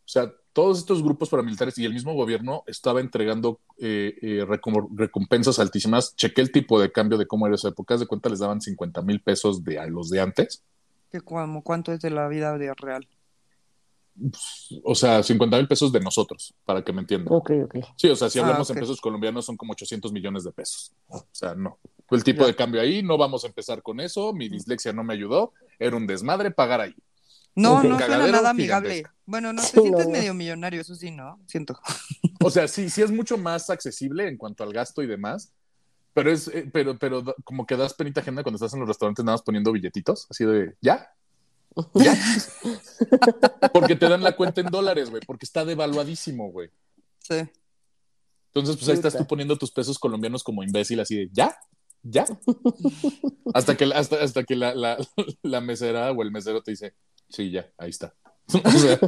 O sea, todos estos grupos paramilitares y el mismo gobierno estaba entregando eh, eh, recom- recompensas altísimas. Chequé el tipo de cambio de cómo era esa época. De cuenta les daban 50 mil pesos de a los de antes. Que como, ¿Cuánto es de la vida de real? O sea, 50 mil pesos de nosotros, para que me entiendan. Ok, ok. Sí, o sea, si Ah, hablamos ok. en pesos colombianos son como 800 millones de pesos. O sea, no. El tipo de cambio ahí, no vamos a empezar con eso. Mi dislexia no me ayudó. Era un desmadre pagar ahí. No, no suena nada amigable. gigantesca. Bueno, no, <laughs> te Sí, sientes no. medio millonario, eso sí, ¿no? Siento. <laughs> O sea, sí, sí es mucho más accesible en cuanto al gasto y demás. Pero es, eh, pero, pero como que das penita agenda cuando estás en los restaurantes nada más poniendo billetitos, así de, ¿ya? ¿Ya? <laughs> porque te dan la cuenta en dólares, güey, porque está devaluadísimo, güey. Sí. Entonces, pues ahí estás tú poniendo tus pesos colombianos como imbécil, así de, ¿ya? ¿Ya? hasta que, hasta, hasta que la, la, la mesera o el mesero te dice, sí, ya, ahí está. <laughs> <laughs> o sea,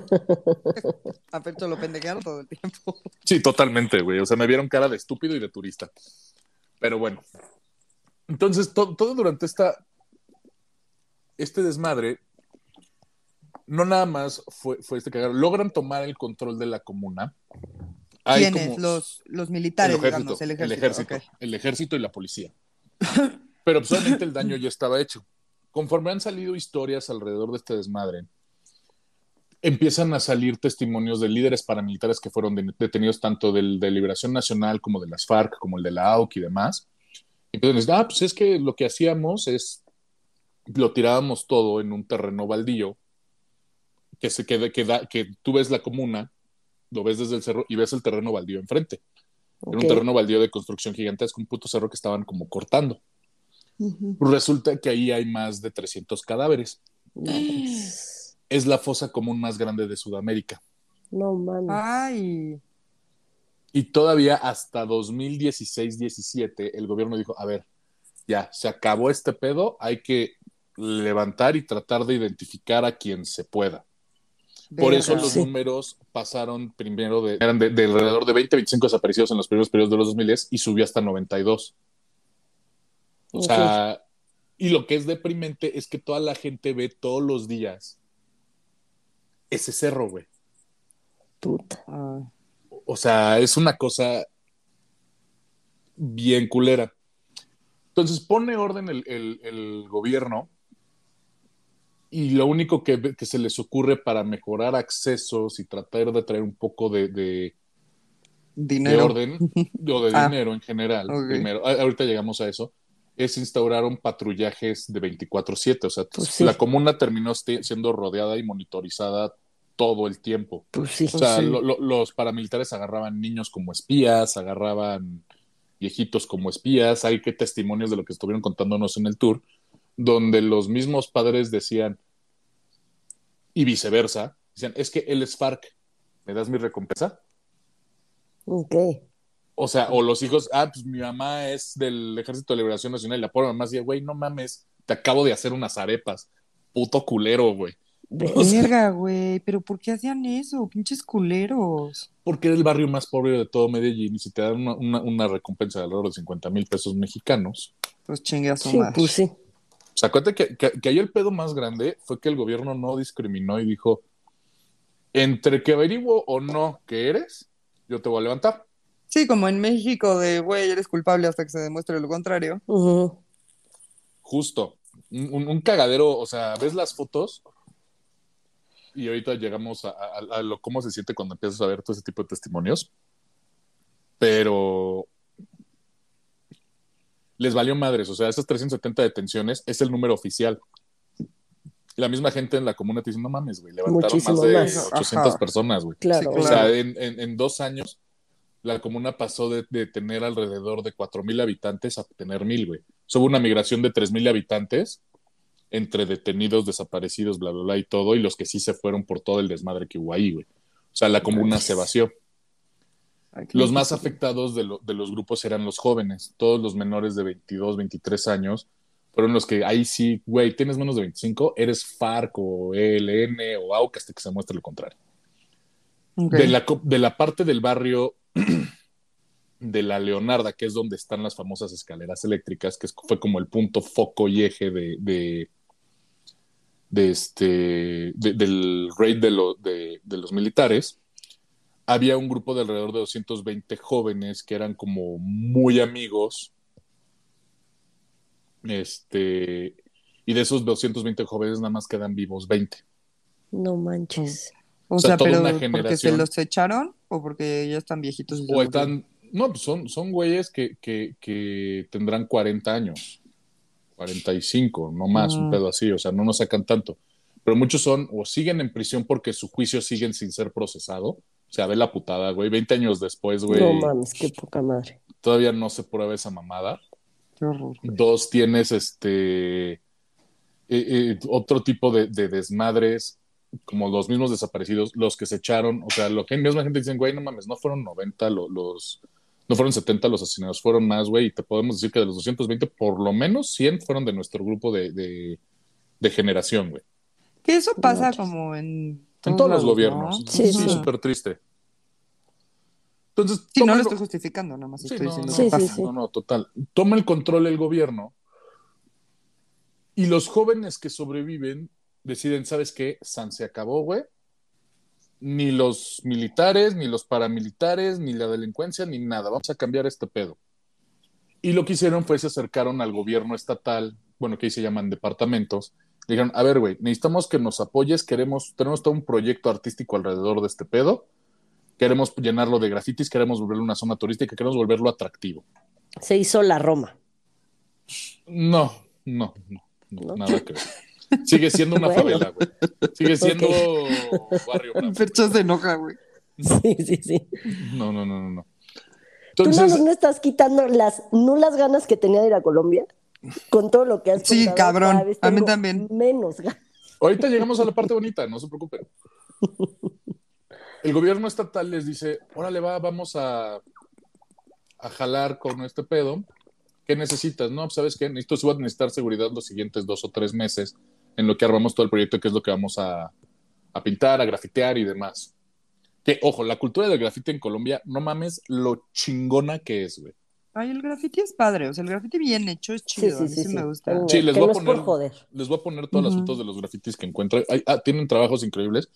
A lo pendejearon todo el tiempo. sí, totalmente, güey. O sea, me vieron cara de estúpido y de turista. Pero bueno. Entonces, to- todo durante esta, este desmadre, no nada más fue, fue este cagar. Logran tomar el control de la comuna. Hay ¿Quiénes? como- Los, los militares, el ejército, digamos, el ejército. el ejército, el ejército y la policía. Pero pues, obviamente el daño ya estaba hecho. Conforme han salido historias alrededor de este desmadre, empiezan a salir testimonios de líderes paramilitares que fueron de- detenidos tanto del, de Liberación Nacional como de las FARC, como el de la AUC y demás. Y decir, ah, pues es que lo que hacíamos es, lo tirábamos todo en un terreno baldío, que se queda, que, da- que tú ves la comuna, lo ves desde el cerro y ves el terreno baldío enfrente. Era un terreno baldío de construcción gigantesco, un puto cerro que estaban como cortando. Ujú. Resulta que ahí hay más de 300 cadáveres. No mames. Es la fosa común más grande de Sudamérica. No mames. Ay, Y todavía hasta 2016-17 el gobierno dijo, a ver, ya, se acabó este pedo, hay que levantar y tratar de identificar a quien se pueda. Por eso los Sí. números pasaron primero de, eran de, de alrededor de 20, 25 desaparecidos en los primeros periodos de los 2010 y subió hasta 92. O sea, y lo que es deprimente es que toda la gente ve todos los días ese cerro, güey. Puta. O sea, es una cosa bien culera. Entonces pone orden el, el- el gobierno y lo único que, que se les ocurre para mejorar accesos y tratar de traer un poco de, de- de dinero. orden o de <laughs> Ah. dinero en general, primero, a- ahorita llegamos a eso, es instauraron patrullajes de 24/7, o sea, Pues sí. la comuna terminó siendo rodeada y monitorizada todo el tiempo. Pues sí. O sea, sí. lo- lo- los paramilitares agarraban niños como espías, agarraban viejitos como espías. Hay que testimonios de lo que estuvieron contándonos en el tour, donde los mismos padres decían, y viceversa, decían, es que él es FARC, ¿me das mi recompensa? Ok. O sea, o los hijos, ah, pues mi mamá es del Ejército de Liberación Nacional y la pobre mamá decía, güey, no mames, te acabo de hacer unas arepas, puto culero, güey. <laughs> Verga, güey, pero ¿por qué hacían eso? Pinches culeros. porque era el barrio más pobre de todo Medellín y si te dan una, una- una recompensa de alrededor de 50 mil pesos mexicanos. Pues chingue a su Sí, madre. pues sí. O sea, acuérdate que, que, que ahí el pedo más grande fue que el gobierno no discriminó y dijo, entre que averiguo o no que eres, yo te voy a levantar. Sí, como en México de, güey, eres culpable hasta que se demuestre lo contrario. Justo. Un, cagadero, o sea, ves las fotos y ahorita llegamos a, a- a lo cómo se siente cuando empiezas a ver todo ese tipo de testimonios. Pero les valió madres, o sea, esas 370 detenciones es el número oficial. La misma gente en la comuna te dice, no mames, güey, levantaron Muchísimo más de más. 800 Ajá. personas, güey. Claro. Sí, O claro. sea, en, en- en dos años, la comuna pasó de, de tener alrededor de 4.000 habitantes a tener 1.000, güey. O sea, hubo una migración de 3.000 habitantes entre detenidos, desaparecidos, bla, bla, bla y todo, y los que sí se fueron por todo el desmadre que hubo ahí, güey. O sea, la comuna se vació. Los más afectados de, lo- de los grupos eran los jóvenes, todos los menores de 22, 23 años, fueron los que ahí sí, güey, tienes menos de 25, eres FARC o ELN o AUC hasta que se muestre lo contrario. La, de la parte del barrio <clears throat> de la Leonarda, que es donde están las famosas escaleras eléctricas, que fue como el punto foco y eje de, este, de- del raid de- de los militares, había un grupo de alrededor de 220 jóvenes que eran como muy amigos. Este, y de esos 220 jóvenes nada más quedan vivos 20. No manches. O o sea, sea, toda pero una porque se generación. los echaron o porque ya están viejitos. y O están, no, pues son, son güeyes que, que, que tendrán 40 años, 45, no más, un Mm. pedo así, o sea, no nos sacan tanto. Pero muchos son o siguen en prisión porque su juicio siguen sin ser procesado. O sea, ve la putada, güey. 20 años después, güey, No mames, qué poca madre. todavía no se prueba esa mamada. Qué horror. Dos, tienes este eh, eh, otro tipo de, de desmadres, como los mismos desaparecidos, los que se echaron, o sea, lo que misma gente dicen, güey, no mames, no fueron 90 lo- los, no fueron 70 los asesinados, fueron más, güey, y te podemos decir que de los 220, por lo menos 100 fueron de nuestro grupo de, de, de generación, güey. Que eso pasa como en En todos los gobiernos. ¿no? Sí, Sí, sí. súper triste. Entonces, Sí, no lo estoy justificando, nada más Sí, estoy no, diciendo no, que Sí, sí, pasa. sí. no, no, total. Toma el control el gobierno y los jóvenes que sobreviven deciden, ¿sabes qué? San se acabó, güey. Ni los militares, ni los paramilitares, ni la delincuencia, ni nada. Vamos a cambiar este pedo. Y lo que hicieron fue se acercaron al gobierno estatal, bueno, que ahí se llaman departamentos. Le dijeron, a ver, güey, necesitamos que nos apoyes, queremos, tenemos todo un proyecto artístico alrededor de este pedo. Queremos llenarlo de grafitis, queremos volverlo una zona turística, queremos volverlo atractivo. Se hizo la Roma. No, no, no, no, ¿No? nada que ver. Sigue siendo una Bueno. favela, güey. Sigue siendo barrio bravo. Fercho se enoja, güey. Sí, sí, sí. No, no, no, no, no. ¿Tú no, Entonces, no estás quitando las nulas ganas que tenía de ir a Colombia? Con todo lo que has Sí, contado, cabrón. A mí también. Menos ganas. ahorita llegamos a la parte bonita, no se preocupen. El gobierno estatal les dice, órale va, vamos a, a jalar con este pedo. ¿Qué necesitas? No, pues, ¿sabes qué? Necesito, voy a necesitar seguridad los siguientes dos o tres meses en lo que armamos todo el proyecto, que es lo que vamos a, a pintar, a grafitear y demás. Que, ojo, la cultura del grafite en Colombia, no mames lo chingona que es, güey. Ay, el graffiti es padre. O sea, el graffiti bien hecho es chido. Sí, a sí, mí sí. sí me gusta. A Sí, les que voy no a es por poner- joder. Les voy a poner todas las Ujú. fotos de los grafitis que encuentro. Hay- ah, tienen trabajos increíbles.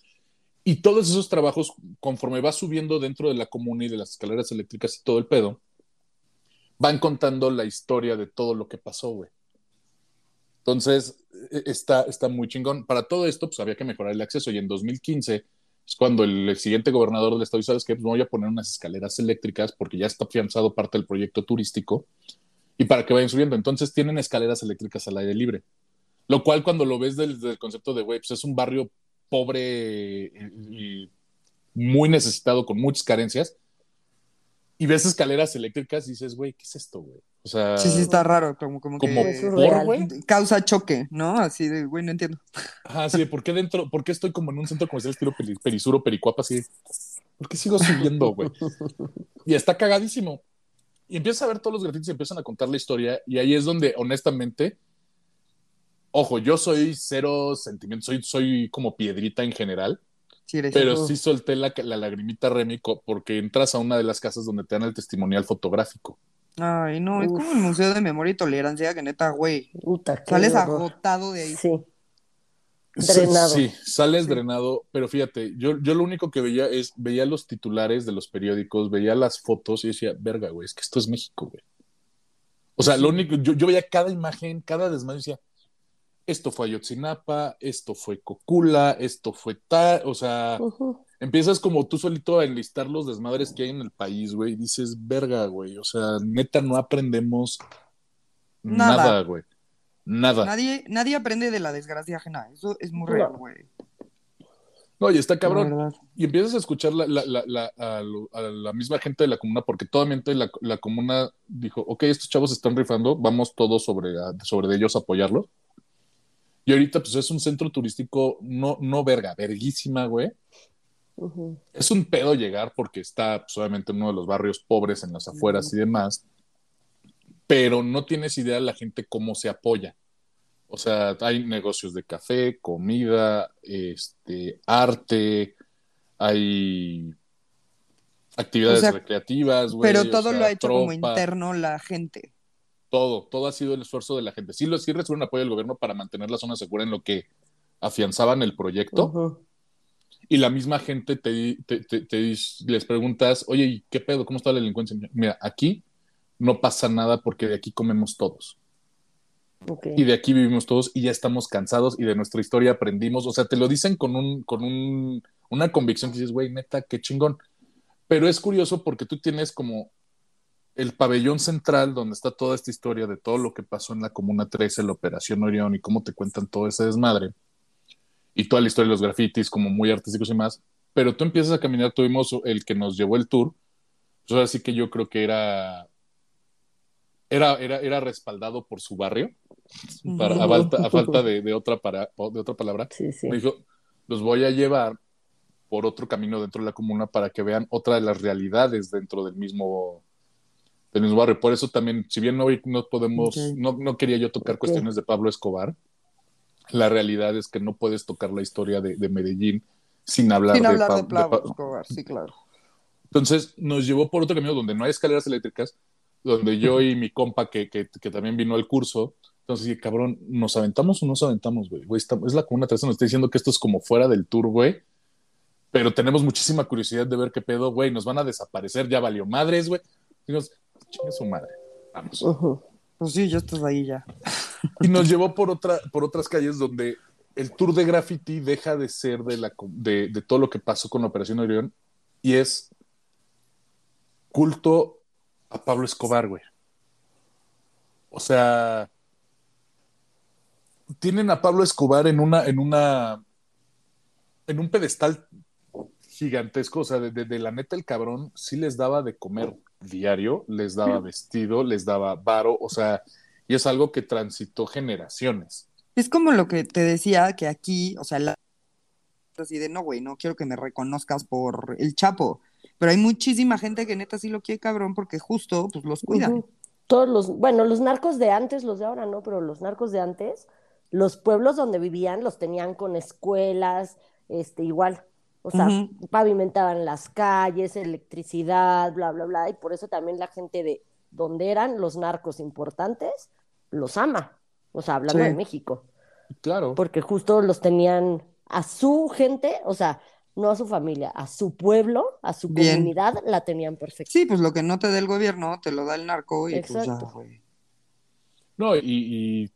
Y todos esos trabajos, conforme va subiendo dentro de la comuna y de las escaleras eléctricas y todo el pedo, van contando la historia de todo lo que pasó, güey. Entonces, eh, está, está muy chingón. Para todo esto, pues había que mejorar el acceso. Y en 2015 es cuando el, el siguiente gobernador del estado ¿sabes qué? Pues voy a poner unas escaleras eléctricas porque ya está afianzado parte del proyecto turístico y para que vayan subiendo. Entonces tienen escaleras eléctricas al aire libre. Lo cual cuando lo ves del, del concepto de, güey, pues es un barrio pobre y, y muy necesitado, con muchas carencias, y ves escaleras eléctricas y dices, güey, ¿qué es esto, güey? O sea, Sí, sí, está raro. Como, como, como que por, güey. causa choque, ¿no? Así de, güey, no entiendo. Ajá, sí, ¿por qué dentro, por qué estoy como en un centro comercial estilo Peri- Perisuro, Pericuapa, así? ¿Por qué sigo subiendo, güey? <laughs> Y está cagadísimo. Y empiezas a ver todos los grafitis y empiezan a contar la historia, y ahí es donde, honestamente, ojo, yo soy cero sentimiento, soy, soy como piedrita en general, Sí, pero sí solté la, la lagrimita rémico porque entras a una de las casas donde te dan el testimonial fotográfico. Ay, no, es como el Museo de Memoria y Tolerancia, que neta, güey. Puta, qué Sales horror. agotado de ahí. Sí. Drenado. Sí, sales Sí. drenado, pero fíjate, yo, yo lo único que veía es, veía los titulares de los periódicos, veía las fotos y decía, verga, güey, es que esto es México, güey. O sea, lo único, yo, yo veía cada imagen, cada desmadre y decía, esto fue Ayotzinapa, esto fue Cocula, esto fue tal, o sea, empiezas como tú solito a enlistar los desmadres que hay en el país, güey, y dices, verga, güey, o sea, neta, no aprendemos Nada. nada, güey. Nada. Nadie, nadie aprende de la desgracia ajena. Eso es muy real, güey. No, y está cabrón. y empiezas a escuchar la, la, la, la- a, la misma gente de la comuna, porque totalmente la, la comuna dijo, ok, estos chavos se están rifando, vamos todos sobre, a- sobre ellos a apoyarlos. Y ahorita pues es un centro turístico, no, no verga, verguísima, güey. Es un pedo llegar porque está pues, obviamente en uno de los barrios pobres en las afueras y demás, pero no tienes idea la gente cómo se apoya. O sea, hay negocios de café, comida, este, arte, hay actividades O sea, recreativas, güey. Pero o todo sea, lo ha hecho como interno la gente. Todo, todo ha sido el esfuerzo de la gente. Sí, lo, sí recibieron apoyo del gobierno para mantener la zona segura en lo que afianzaban el proyecto. Y la misma gente te, di- te- te- te dis- les preguntas, oye, ¿y qué pedo? ¿Cómo está la delincuencia? Mira, aquí no pasa nada porque de aquí comemos todos y de aquí vivimos todos y ya estamos cansados y de nuestra historia aprendimos. O sea, te lo dicen con, un, con un, una convicción que dices, güey, neta, qué chingón. Pero es curioso porque tú tienes como el pabellón central donde está toda esta historia de todo lo que pasó en la Comuna 13, la Operación Orión y cómo te cuentan todo ese desmadre y toda la historia de los grafitis como muy artísticos y más. Pero tú empiezas a caminar, tuvimos el que nos llevó el tour, pues ahora sí que yo creo que era era, era, era respaldado por su barrio, para, a, falta, a falta de, de otra para, de otra palabra. Sí, sí. Me dijo, los voy a llevar por otro camino dentro de la comuna para que vean otra de las realidades dentro del mismo, del mismo barrio. Por eso también, si bien hoy no podemos, no, no quería yo tocar cuestiones de Pablo Escobar, la realidad es que no puedes tocar la historia de, de Medellín sin hablar, Sin de, hablar de de Pablo Pa- Escobar, sí, claro. entonces nos llevó por otro camino donde no hay escaleras eléctricas, donde yo y mi compa que, que, que también vino al curso, entonces dije, cabrón, ¿nos aventamos o no nos aventamos, güey? Es la comuna 13, nos está diciendo que esto es como fuera del tour, güey. Pero tenemos muchísima curiosidad de ver qué pedo, güey. Nos van a desaparecer, ya valió madres, güey. Chingue su madre, vamos. Ujú. Pues sí, ya estás ahí ya. Y nos llevó por, otra, por otras calles donde el tour de graffiti deja de ser de, la, de, de todo lo que pasó con la Operación Orión y es culto a Pablo Escobar, güey. O sea, tienen a Pablo Escobar en una, en una, en un pedestal gigantesco, o sea, de, de- de la neta el cabrón sí les daba de comer diario, les daba vestido, les daba varo, o sea, y es algo que transitó generaciones. Es como lo que te decía, que aquí, o sea, la... así de, no, güey, no quiero que me reconozcas por el Chapo. Pero hay muchísima gente que neta sí lo quiere cabrón porque justo, pues, los cuidan. Todos los, bueno, los narcos de antes, los de ahora no, pero los narcos de antes, los pueblos donde vivían los tenían con escuelas, este, igual. O sea, pavimentaban las calles, electricidad, bla, bla, bla. Y por eso también la gente de donde eran los narcos importantes los ama. O sea, hablando Sí. de México. Claro. Porque justo los tenían a su gente, o sea, no a su familia, a su pueblo, a su Bien. comunidad, la tenían perfecta. Sí, pues lo que no te da el gobierno, te lo da el narco y pues ya, Exacto. güey. No, y, y,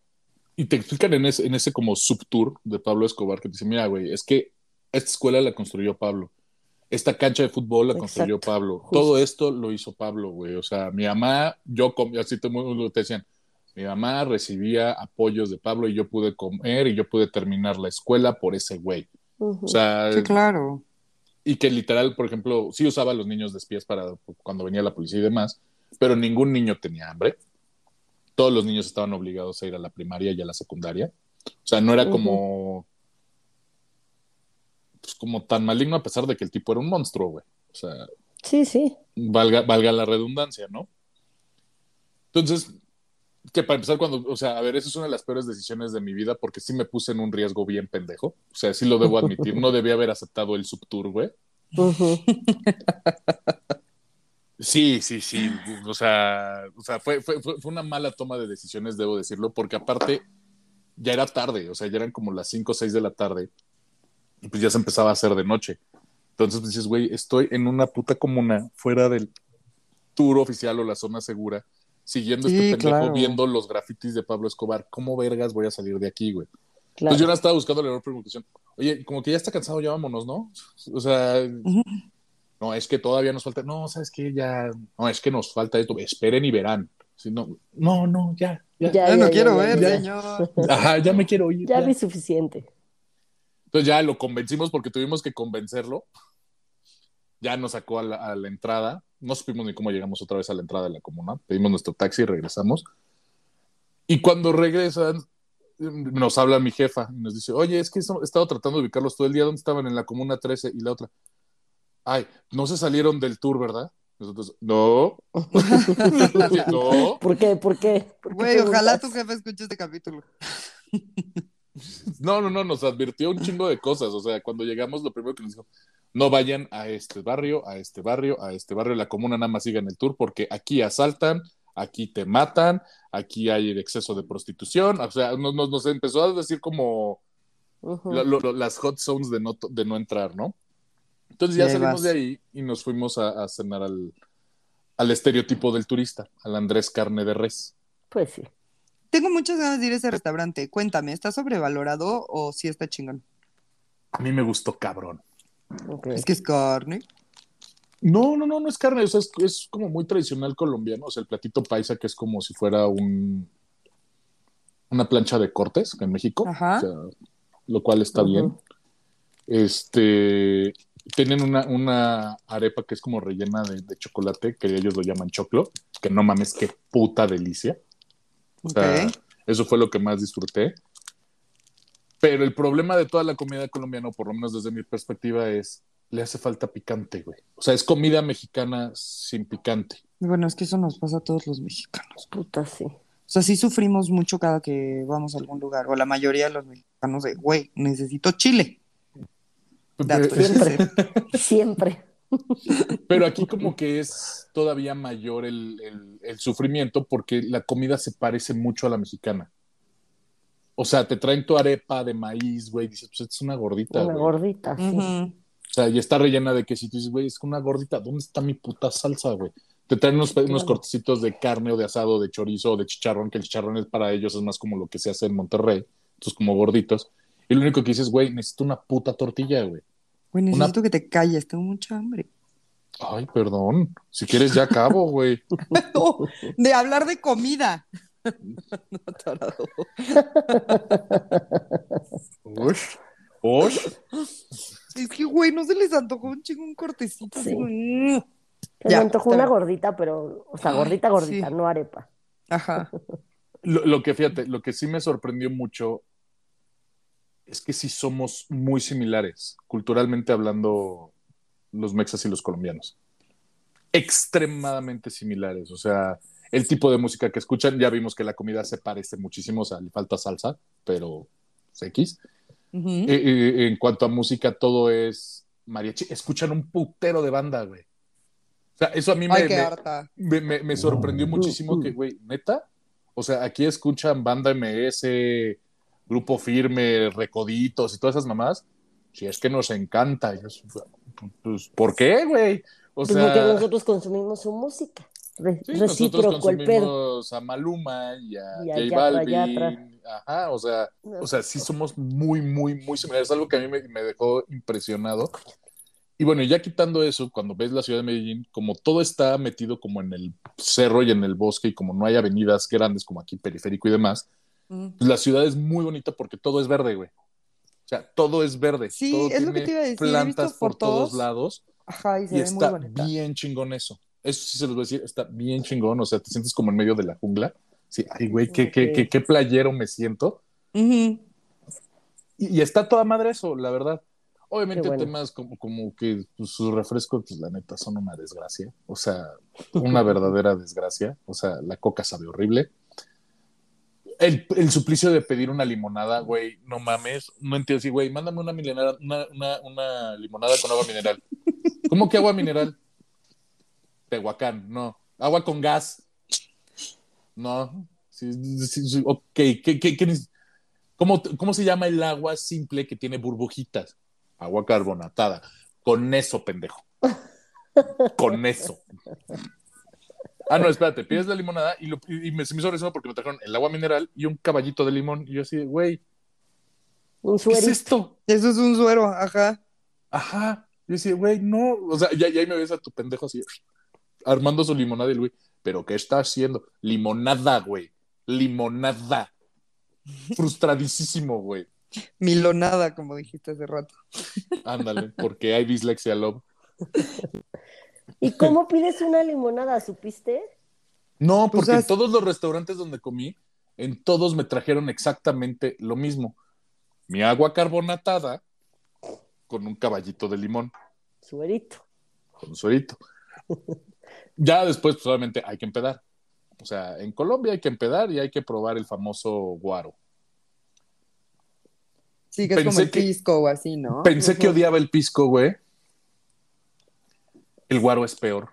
y te explican en ese, en ese como subtour de Pablo Escobar que te dice, mira, güey, es que esta escuela la construyó Pablo. Esta cancha de fútbol la construyó Pablo. justo. Todo esto lo hizo Pablo, güey. O sea, mi mamá, yo, com- así te, te decían, mi mamá recibía apoyos de Pablo y yo pude comer y yo pude terminar la escuela por ese güey. O sea, Sí, claro. y que literal, por ejemplo, sí usaba a los niños de espías para cuando venía la policía y demás, pero ningún niño tenía hambre. Todos los niños estaban obligados a ir a la primaria y a la secundaria. O sea, no era como pues, como tan maligno a pesar de que el tipo era un monstruo, güey. O sea, Sí, sí. valga, valga la redundancia, ¿no? Entonces, que para empezar, cuando, o sea, a ver, esa es una de las peores decisiones de mi vida porque sí me puse en un riesgo bien pendejo. O sea, sí lo debo admitir. No debía haber aceptado el subtour, güey. Sí, sí, sí. O sea, o sea fue, fue, fue fue una mala toma de decisiones, debo decirlo, porque aparte ya era tarde, o sea, ya eran como las 5 o 6 de la tarde y pues ya se empezaba a hacer de noche. Entonces pues, dices, güey, estoy en una puta comuna fuera del tour oficial o la zona segura, siguiendo Sí, este pendejo, claro. viendo los grafitis de Pablo Escobar. ¿Cómo vergas voy a salir de aquí, güey? Claro. Entonces yo no estaba buscando la preocupación. Oye, como que ya está cansado, ya vámonos, ¿no? O sea, no, es que todavía nos falta. No, ¿sabes qué? Ya. No, es que nos falta esto. Esperen y verán. Si no, no, no, ya. Ya, Ya, Ya no ya, quiero ya, ver, ya. señor. Ajá, ya me quiero ir. Ya ya. vi suficiente. Entonces ya lo convencimos porque tuvimos que convencerlo. Ya nos sacó a la, a la entrada. No supimos ni cómo llegamos otra vez a la entrada de la comuna. Pedimos nuestro taxi y regresamos. Y cuando regresan, nos habla mi jefa y nos dice, oye, es que he estado tratando de ubicarlos todo el día. ¿Dónde estaban? En la comuna 13 y la otra. ay, no se salieron del tour, ¿verdad? Nosotros, no. <laughs> <laughs> no. ¿Por qué? ¿Por qué? ¿Por qué Güey, ojalá tu jefe escuche este capítulo. <laughs> No, no, no, nos advirtió un chingo de cosas. O sea, cuando llegamos, lo primero que nos dijo, no vayan a este barrio, a este barrio, a este barrio, la comuna nada más sigan el tour, porque aquí asaltan, aquí te matan, aquí hay exceso de prostitución. O sea, nos, nos, nos empezó a decir como lo- lo- las hot zones de no, de no entrar, ¿no? Entonces ya salimos vas. de ahí y nos fuimos a, a cenar al, al estereotipo del turista, al Andrés Carne de Res. Pues sí. Tengo muchas ganas de ir a ese restaurante. Cuéntame, ¿está sobrevalorado o sí está chingón? A mí me gustó cabrón. Es que es carne. No, no, no, no es carne, o sea, es, es como muy tradicional colombiano, o sea, el platito paisa que es como si fuera un una plancha de cortes en México, Ajá. o sea, lo cual está bien. Este, tienen una, una arepa que es como rellena de, de chocolate, que ellos lo llaman choclo, que no mames, qué puta delicia. O sea, Ok. eso fue lo que más disfruté. Pero el problema de toda la comida colombiana, o por lo menos desde mi perspectiva, es le hace falta picante, güey. O sea, es comida mexicana sin picante. Bueno, es que eso nos pasa a todos los mexicanos. Puta, sí. O sea, sí sufrimos mucho cada que vamos a algún lugar. O la mayoría de los mexicanos de, güey, necesito chile. Siempre. Siempre. Pero aquí como que es todavía mayor el, el- el sufrimiento porque la comida se parece mucho a la mexicana. O sea, te traen tu arepa de maíz, güey, dices, pues es una gordita, Una gordita, sí. O sea, y está rellena de quesito. Y dices, güey, es una gordita. ¿Dónde está mi puta salsa, güey? Te traen unos, unos cortecitos de carne o de asado, de chorizo o de chicharrón, que el chicharrón es para ellos, es más como lo que se hace en Monterrey. Entonces, como gorditos. Y lo único que dices, güey, necesito una puta tortilla, güey. Güey, necesito que te calles, tengo mucha hambre. Ay, perdón. Si quieres, ya acabo, güey. <laughs> No, de hablar de comida. No, tarado. Ush. Ush. Es que, güey, no se les antojó un chingo un cortecito. Sí. güey. Se Ya, me antojó está una gordita, pero, o sea, gordita, gordita, sí. no arepa. Ajá. Lo, lo que fíjate, lo que sí me sorprendió mucho es que sí somos muy similares, culturalmente hablando, los mexas y los colombianos. Extremadamente similares. O sea, el tipo de música que escuchan, ya vimos que la comida se parece muchísimo, o sea, le falta salsa, pero es X. Eh, eh, en cuanto a música, todo es mariachi. Escuchan un putero de banda, güey. O sea, eso a mí me, Ay, me- harta. me, me- me sorprendió muchísimo que, güey, neta, o sea, aquí escuchan banda MS, Grupo Firme, Recoditos y todas esas mamás. Si es que nos encanta. Yo, pues, ¿por qué, güey? O Pues porque sea, nosotros consumimos su música. Re- sí, nosotros recíproco el pedo. consumimos a Maluma y a Y a J Balvin. Yatra. Ajá, o sea, o sea, sí somos muy, muy, muy similares. Algo que a mí me, me dejó impresionado. Y bueno, ya quitando eso, cuando ves la ciudad de Medellín, como todo está metido como en el cerro y en el bosque, y como no hay avenidas grandes como aquí, periférico y demás, Pues la ciudad es muy bonita porque todo es verde, güey. O sea, todo es verde. Sí, todo es lo que te iba a decir, Plantas por todos lados Ajá, y se y ve está muy bonita. bien chingón eso. Eso sí se los voy a decir, está bien chingón. O sea, te sientes como en medio de la jungla. Sí, ay, güey, qué, qué, qué, qué playero me siento. Y, y está toda madre eso, la verdad. Obviamente bueno. temas como, como que pues, sus refrescos, pues la neta, son una desgracia. O sea, una verdadera desgracia. O sea, la coca sabe horrible. El, el suplicio de pedir una limonada, güey, no mames. No entiendo así, güey, mándame una, milenara- una, una, una limonada con agua mineral. ¿Cómo que agua mineral? Tehuacán, no. Agua con gas. No. Sí, sí, sí, ok, ¿qué, qué, qué ¿Cómo, ¿Cómo se llama el agua simple que tiene burbujitas? Agua carbonatada. Con eso, pendejo. Con eso. Ah, no, espérate, pides la limonada y, lo- y me, se me hizo raro porque me trajeron el agua mineral y un caballito de limón. Y yo así, güey, Un ¿qué es esto? Eso es un suero, ajá. Ajá. Yo decía, güey, no. O sea, ya, ya ahí me ves a tu pendejo así, armando su limonada y güey, ¿pero qué está haciendo? Limonada, güey. Limonada. Frustradísimo, güey. Milonada, como dijiste hace rato. Ándale, porque hay dislexia love. <laughs> ¿Y <laughs> cómo pides una limonada? ¿Supiste? No, Pues, porque en todos los restaurantes donde comí, en todos me trajeron exactamente lo mismo. Mi agua carbonatada con un caballito de limón. Suerito. con suerito. Ya después, pues obviamente hay que empedar. O sea, en Colombia hay que empedar y hay que probar el famoso guaro. Sí, que es como el que- pisco o así, ¿no? Pensé que odiaba el pisco, güey. El guaro es peor.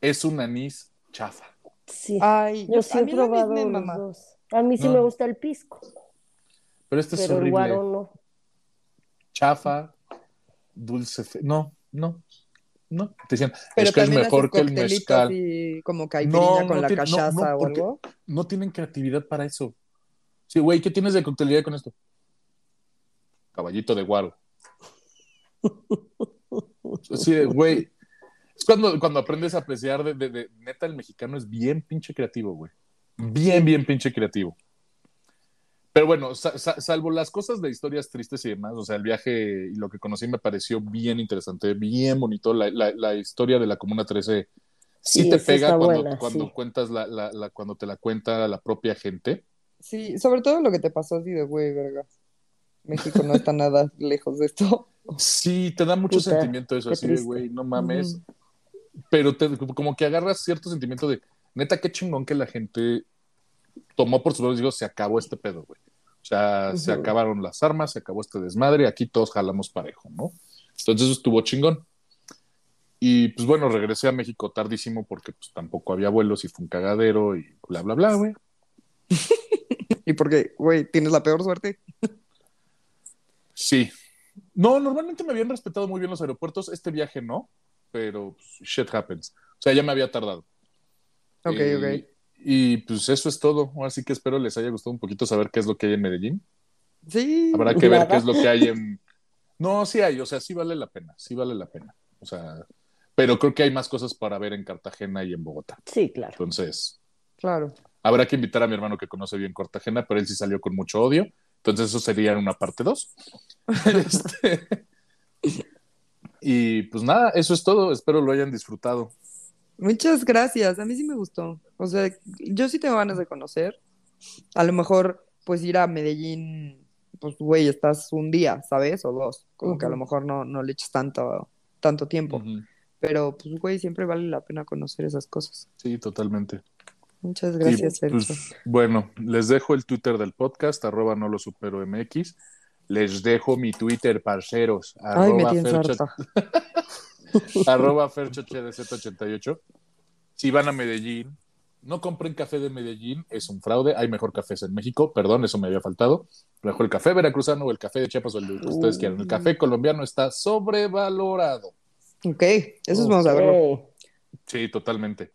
Es un anís chafa. Sí. Ay, yo sí he el probado los dos. A mí sí No. me gusta el pisco, Pero este es pero el horrible. guaro no. Chafa, dulce. fe- No, no, no. Te decían, Pero es que es mejor que el mezcal. así como caipirinha No, con no la tiene- cachaza no, o algo. No tienen creatividad para eso. Sí, güey, ¿qué tienes de coctelería con esto? Caballito de guaro. <laughs> <laughs> Sí, güey. Es cuando, cuando aprendes a apreciar de, de- de- neta, el mexicano es bien pinche creativo, güey. Bien, bien pinche creativo. Pero bueno, sa- sa- salvo las cosas de historias tristes y demás, o sea, el viaje y lo que conocí me pareció bien interesante, bien bonito. La, la- la historia de la Comuna 13 sí, Sí, te pega cuando, buena, cuando sí. cuentas la, la- la- cuando te la cuenta la propia gente. Sí, sobre todo lo que te pasó así de güey, verga. México no está nada lejos de esto. Sí, te da mucho Puta, sentimiento eso, así de, güey, no mames. Pero te- como que agarras cierto sentimiento de, neta, qué chingón que la gente tomó por sus manos y digo, se acabó este pedo, güey. O sea, se acabaron las armas, se acabó este desmadre, aquí todos jalamos parejo, ¿no? Entonces eso estuvo chingón. Y pues bueno, regresé a México tardísimo porque pues tampoco había vuelos y fue un cagadero y bla, bla, bla, güey. <laughs> Y porque, güey, tienes la peor suerte. Sí. No, normalmente me habían respetado muy bien los aeropuertos. Este viaje no, pero pues, shit happens. O sea, ya me había tardado. Ok, Eh, ok. Y pues eso es todo. Así que espero les haya gustado un poquito saber qué es lo que hay en Medellín. Sí. Habrá que ver qué es lo que hay en. No, sí hay, o sea, sí vale la pena, sí vale la pena. O sea, pero creo que hay más cosas para ver en Cartagena y en Bogotá. Sí, claro. Entonces, Claro. habrá que invitar a mi hermano que conoce bien Cartagena, pero él sí salió con mucho odio. Entonces, eso sería una parte dos. <laughs> Este, Y pues nada, eso es todo. Espero lo hayan disfrutado. Muchas gracias. A mí sí me gustó. O sea, yo sí tengo ganas de conocer. A lo mejor, pues ir a Medellín, pues, güey, estás un día, ¿sabes? O dos. Como que a lo mejor no, no le echas tanto, tanto tiempo. Pero, pues, güey, siempre vale la pena conocer esas cosas. Sí, totalmente. Muchas Y, gracias, pues, Fercho. bueno, les dejo el Twitter del podcast, arroba no lo supero MX. Les dejo mi Twitter, parceros, Ay, me arroba tienes Fercho, <laughs> arroba ferchohdz88. Si van a Medellín, no compren café de Medellín, es un fraude. Hay mejor cafés en México, perdón, eso me había faltado. Mejor el café veracruzano o el café de Chiapas o el que ustedes quieran. El café colombiano está sobrevalorado. Ok, eso vamos a verlo. Sí, totalmente.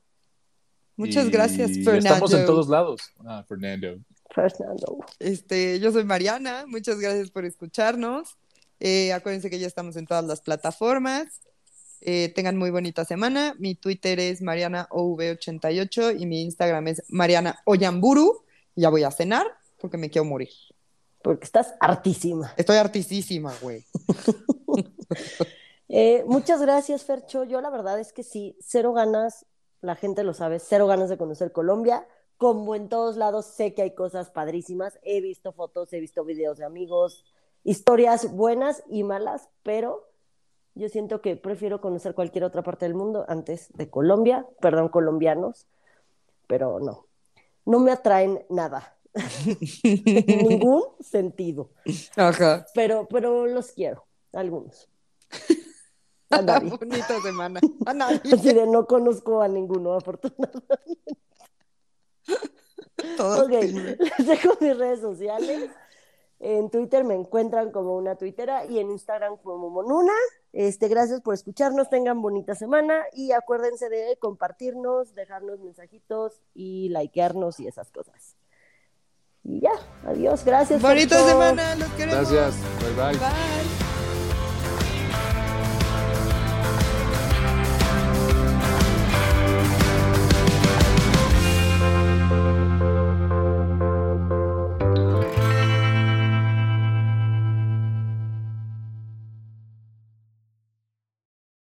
Muchas Y gracias, Fernando. Estamos en todos lados. Ah, Fernando. Fernando. Este, yo soy Mariana, muchas gracias por escucharnos. Eh, acuérdense que ya estamos en todas las plataformas. Eh, tengan muy bonita semana. Mi Twitter es MarianaOV88 y mi Instagram es Mariana Oyamburu. Ya voy a cenar porque me quiero morir. Porque estás hartísima. Estoy artisísima, güey. <laughs> <laughs> Eh, muchas gracias, Fercho. Yo la verdad es que sí, cero ganas, la gente lo sabe, cero ganas de conocer Colombia. Como en todos lados, sé que hay cosas padrísimas. He visto fotos, he visto videos de amigos, historias buenas y malas, pero yo siento que prefiero conocer cualquier otra parte del mundo antes de Colombia. Perdón, colombianos, pero no. No me atraen nada, <laughs> en ningún sentido. Ajá. Pero, pero los quiero, algunos. A nadie. <laughs> Bonita semana. <laughs> A nadie. Así de no conozco a ninguno, afortunadamente. Todos Ok, les dejo mis redes sociales. En Twitter me encuentran como una tuitera y en Instagram como Monuna. Este, gracias por escucharnos, tengan bonita semana y acuérdense de compartirnos, dejarnos mensajitos y likearnos y esas cosas. Y ya, adiós, gracias. Bonita semana, los queremos. Gracias. Bye bye. Bye.